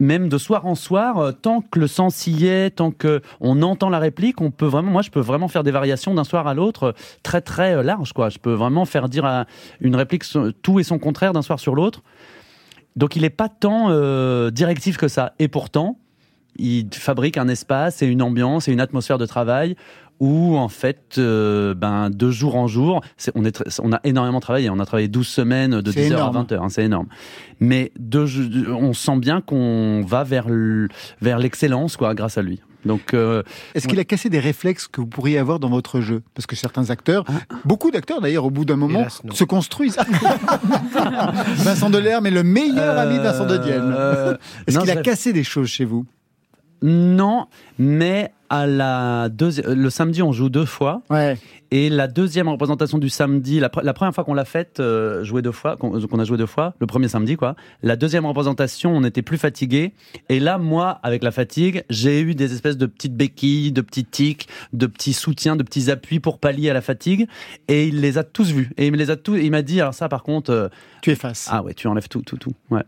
même de soir en soir, euh, tant que le sens y est, tant que on entend la réplique, on peut vraiment, moi je peux vraiment faire des variations d'un soir à l'autre euh, très très large quoi. Je peux vraiment faire dire à une réplique tout et son contraire d'un soir sur l'autre. Donc il n'est pas tant euh, directif que ça. Et pourtant, il fabrique un espace et une ambiance et une atmosphère de travail où en fait, euh, ben, de jour en jour, on, est, tr- on a énormément travaillé. On a travaillé 12 semaines de C'est 10h à énorme. 20h, hein, c'est énorme. Mais de, on sent bien qu'on va vers l'excellence quoi, grâce à lui. Donc, euh, Est-ce qu'il a cassé des réflexes que vous pourriez avoir dans votre jeu? Parce que certains acteurs, Ah. beaucoup d'acteurs d'ailleurs, au bout d'un moment, Hélas, se construisent. Vincent Delerme est le meilleur ami de Vincent de Dienne. Euh, Est-ce qu'il a cassé des choses chez vous? Non, mais à la deuxi- le samedi, on joue deux fois. Ouais. Et la deuxième représentation du samedi, la, pre- la première fois qu'on l'a faite, euh, jouer deux fois, qu'on qu'on a joué deux fois, le premier samedi, quoi. La deuxième représentation, on était plus fatigué. Et là, moi, avec la fatigue, j'ai eu des espèces de petites béquilles, de petits tics, de petits soutiens, de petits appuis pour pallier à la fatigue. Et il les a tous vus. Et il me les a tous. Il m'a dit, alors ça, par contre. euh, Tu effaces. ah ouais, tu enlèves tout, tout, tout. Ouais.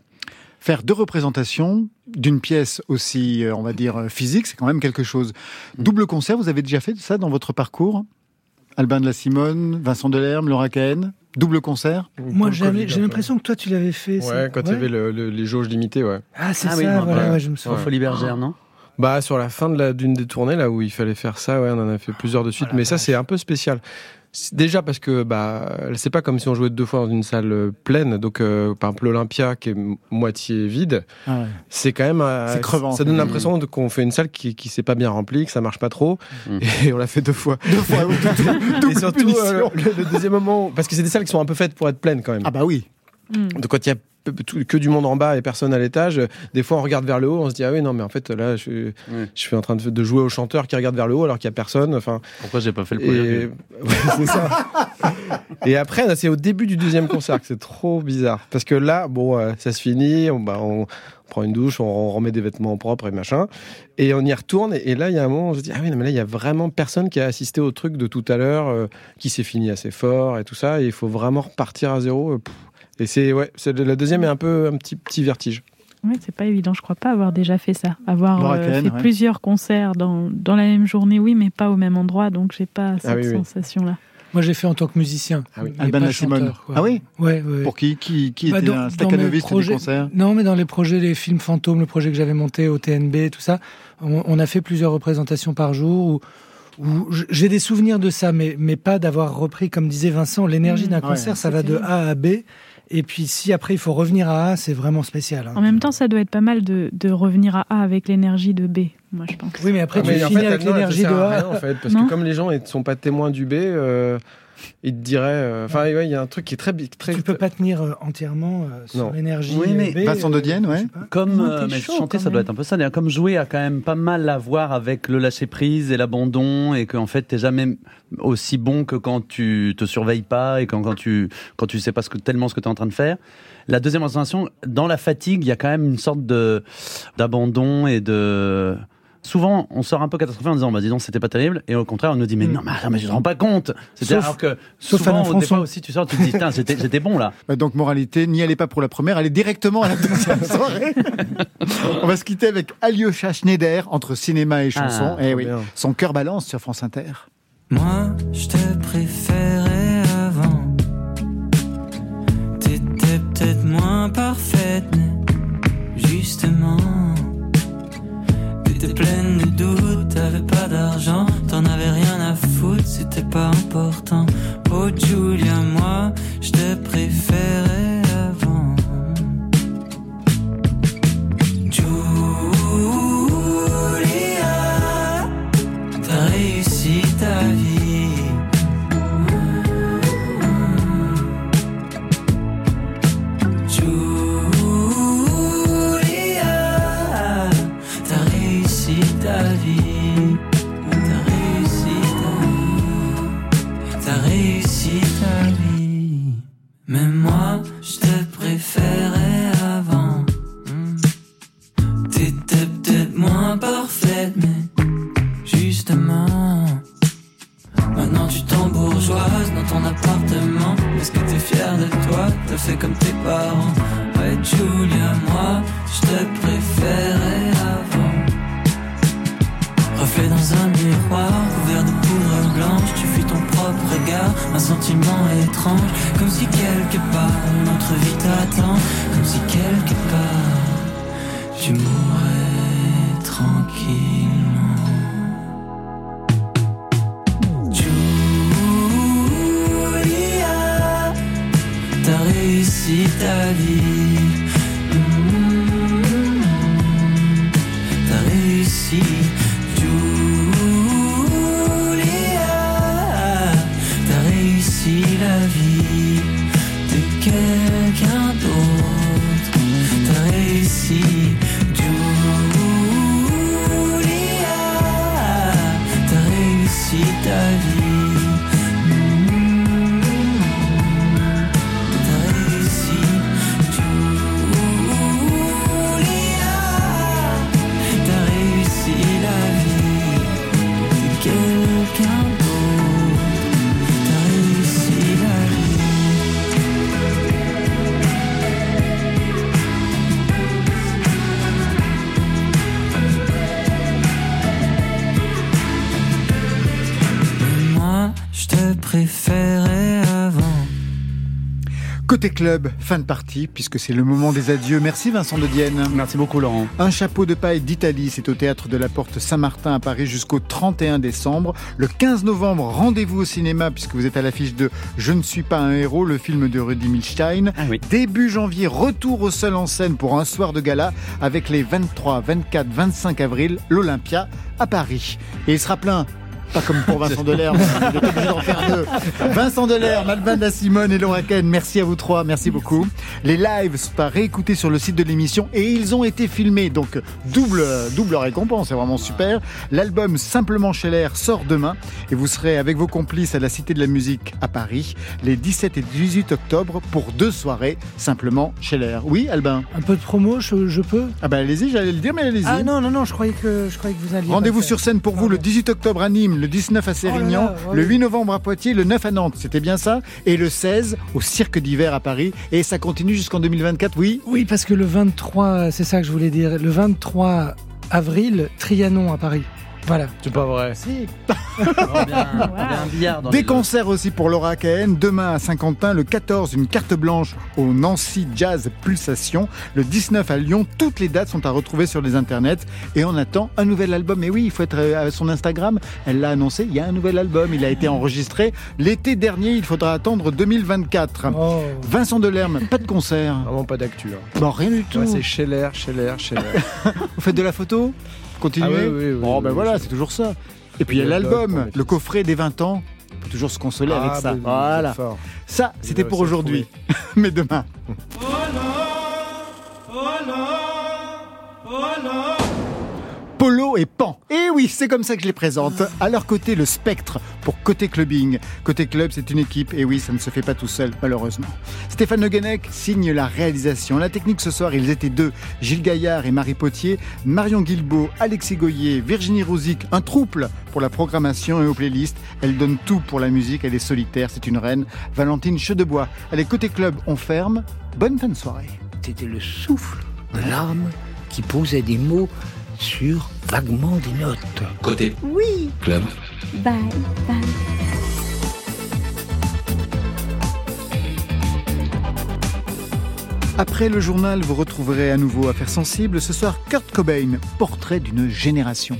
Faire deux représentations d'une pièce aussi, euh, on va dire, euh, physique, c'est quand même quelque chose. Mm. Double concert, vous avez déjà fait ça dans votre parcours? Albin de la Simone, Vincent Delerme, Laura Cahen Double concert? Moi, j'ai j'ai l'impression que toi, tu l'avais fait. ça. Ouais, quand il y avait le- le- les jauges limitées, ouais. Ah, c'est Ah ça, oui, voilà, ouais. ouais, je me souviens. Folie bergère, non? Bah sur la fin de la d'une des tournées là où il fallait faire ça, ouais, on en a fait plusieurs de suite, mais ça c'est un peu spécial. Déjà parce que bah c'est pas comme si on jouait deux fois dans une salle euh, pleine, donc euh, par exemple l'Olympia qui est moitié vide, Ah ouais. c'est quand même euh, C'est crevant. Ça donne Mmh. l'impression qu'on fait une salle qui qui s'est pas bien remplie, que ça marche pas trop, Mmh. et on l'a fait deux fois. Deux fois, oui, double- Et surtout euh, le, le deuxième moment, parce que c'est des salles qui sont un peu faites pour être pleines quand même. Ah bah oui. Donc quand il y a que du monde en bas et personne à l'étage, des fois on regarde vers le haut, on se dit ah oui non mais en fait là je, je suis en train de, de jouer au chanteur qui regarde vers le haut alors qu'il y a personne. Enfin Pourquoi j'ai pas fait le et premier Ouais, c'est ça. et après c'est au début du deuxième concert que c'est trop bizarre parce que là bon euh, ça se finit, on, bah, on prend une douche, on, on remet des vêtements propres et machin et on y retourne et, et là il y a un moment on se dit ah oui non, mais là il y a vraiment personne qui a assisté au truc de tout à l'heure euh, qui s'est fini assez fort et tout ça et il faut vraiment repartir à zéro. euh. Et c'est ouais, c'est la deuxième est un peu un petit petit vertige. Ouais, c'est pas évident. Je crois pas avoir déjà fait ça. Avoir euh, fait ouais. plusieurs concerts dans, dans la même journée, oui, mais pas au même endroit, donc j'ai pas cette Ah oui, oui. sensation-là. Moi, j'ai fait en tant que musicien. mais Alban pas Simone. chanteur, quoi. Ah oui Ouais, ouais. Pour qui Qui, qui Bah, était dans- un dans staccanoviste mes du projets- concert? Non, mais dans les projets, les films fantômes, le projet que j'avais monté au TNB, tout ça, on, on a fait plusieurs représentations par jour où, j'ai des souvenirs de ça, mais, mais pas d'avoir repris, comme disait Vincent, l'énergie Mmh. d'un Ouais, concert, ça va de A à B. Et puis si après il faut revenir à A, c'est vraiment spécial. hein. En même temps, ça doit être pas mal de, de revenir à A avec l'énergie de B, moi je pense. Oui, mais après Ah, tu mais en finis fait, avec l'énergie de A. rien, en fait, parce Non que comme les gens ne sont pas témoins du B, euh, ils te diraient. euh, Enfin, ouais, il y a un truc qui est très. très Tu peux pas tenir euh, entièrement euh, sur l'énergie. Oui, mais- B, Vincent euh, de Dienne, ouais. Comme euh, mais chaud, chanter, ça doit être un peu ça. D'ailleurs, Comme jouer a quand même pas mal à voir avec le lâcher prise et l'abandon, et qu'en fait t'es jamais aussi bon que quand tu te surveilles pas et quand, quand tu quand tu sais pas ce que, tellement ce que tu es en train de faire. La deuxième sensation, dans la fatigue, il y a quand même une sorte de d'abandon et de Souvent, on sort un peu catastrophé en disant, bah, dis donc, c'était pas terrible. Et au contraire, on nous dit, mais non, mais, attends, mais je te rends pas compte. C'était Sauf- alors que, sauf souvent, au François. départ aussi, tu sors, tu te dis, Putain, c'était, j'étais bon, là. Bah, Donc, moralité, n'y allez pas pour la première, allez directement à la deuxième soirée. On va se quitter avec Alyosha Schneider, entre cinéma et chanson. Ah, Eh trop oui, bien. son cœur balance sur France Inter. Moi, je te préférais avant. T'étais peut-être moins parfaite, mais justement. Pleine de doutes, t'avais pas d'argent, t'en avais rien à foutre, c'était pas important. Oh Julia, moi, je préférais vie t'attend, club, fin de partie, puisque c'est le moment des adieux. Merci Vincent de Dienne. Merci beaucoup, Laurent. Un chapeau de paille d'Italie, c'est au théâtre de la Porte Saint-Martin à Paris jusqu'au 31 décembre. Le 15 novembre, rendez-vous au cinéma, puisque vous êtes à l'affiche de Je ne suis pas un héros, le film de Rudy Milstein. Début janvier, retour au seul en scène pour un soir de gala avec les 23, 24, 25 avril, l'Olympia à Paris. Et il sera plein. Pas comme pour Vincent Delerme, il est obligé d'en faire deux. Vincent Delerme, Alban da Simone et Laura Ken, merci à vous trois, merci beaucoup. Les lives sont à réécouter sur le site de l'émission et ils ont été filmés, donc double, double récompense, c'est vraiment super. L'album Simplement chez l'air sort demain et vous serez avec vos complices à la Cité de la Musique à Paris les 17 et 18 octobre pour deux soirées Simplement chez l'air. Oui, Albin? Un peu de promo, je, je peux? Ah bah allez-y, j'allais le dire, mais allez-y. Ah non, non, non, je croyais que, je croyais que vous alliez. Rendez-vous sur scène pour vous le 18 octobre à Nîmes, le 19 à Sérignan, Oh là là, le oui. 8 novembre à Poitiers, le 9 à Nantes, c'était bien ça Et le 16 au Cirque d'hiver à Paris. Et ça continue jusqu'en 2024, oui? Oui, parce que le 23, c'est ça que je voulais dire, le 23 avril, Trianon à Paris. Voilà. C'est pas vrai. Si. un billard dans Des concerts aussi pour Laura KN. Demain à Saint-Quentin, le 14, une carte blanche au Nancy Jazz Pulsation. Le 19 à Lyon, toutes les dates sont à retrouver sur les internets. Et on attend un nouvel album. Et oui, il faut être euh, à son Instagram. Elle l'a annoncé, il y a un nouvel album. Il a été enregistré l'été dernier. Il faudra attendre 2024. Oh. Vincent Delerme, pas de concert. Vraiment pas d'actu. hein. Bon, rien du tout. Ouais, c'est Scheller, Scheller, Scheller. Vous faites de la photo? Continuez Ah oui, oui, oui, Bon, oui, ben oui, voilà, c'est toujours ça. Et puis il y a l'album, le coffret des 20 ans. On peut toujours se consoler Ah, avec ça. vous voilà. Ça, c'était pour aujourd'hui. Mais demain. Polo et Pan. Et oui, c'est comme ça que je les présente. À leur côté, le spectre pour Côté Clubbing. Côté Club, c'est une équipe. Et oui, ça ne se fait pas tout seul, malheureusement. Stéphane Le signe la réalisation. La technique ce soir, ils étaient deux. Gilles Gaillard et Marie Potier. Marion Guilbeault, Alexis Goyer, Virginie Rouzic. Un trouble pour la programmation et aux playlists. Elle donne tout pour la musique. Elle est solitaire. C'est une reine. Valentine Chedebois. Allez, Côté Club, on ferme. Bonne fin de soirée. C'était le souffle de qui posait des mots sur vaguement des notes. Côté Oui. club. Bye bye. Après le journal, vous retrouverez à nouveau Affaires sensibles. Ce soir, Kurt Cobain, portrait d'une génération.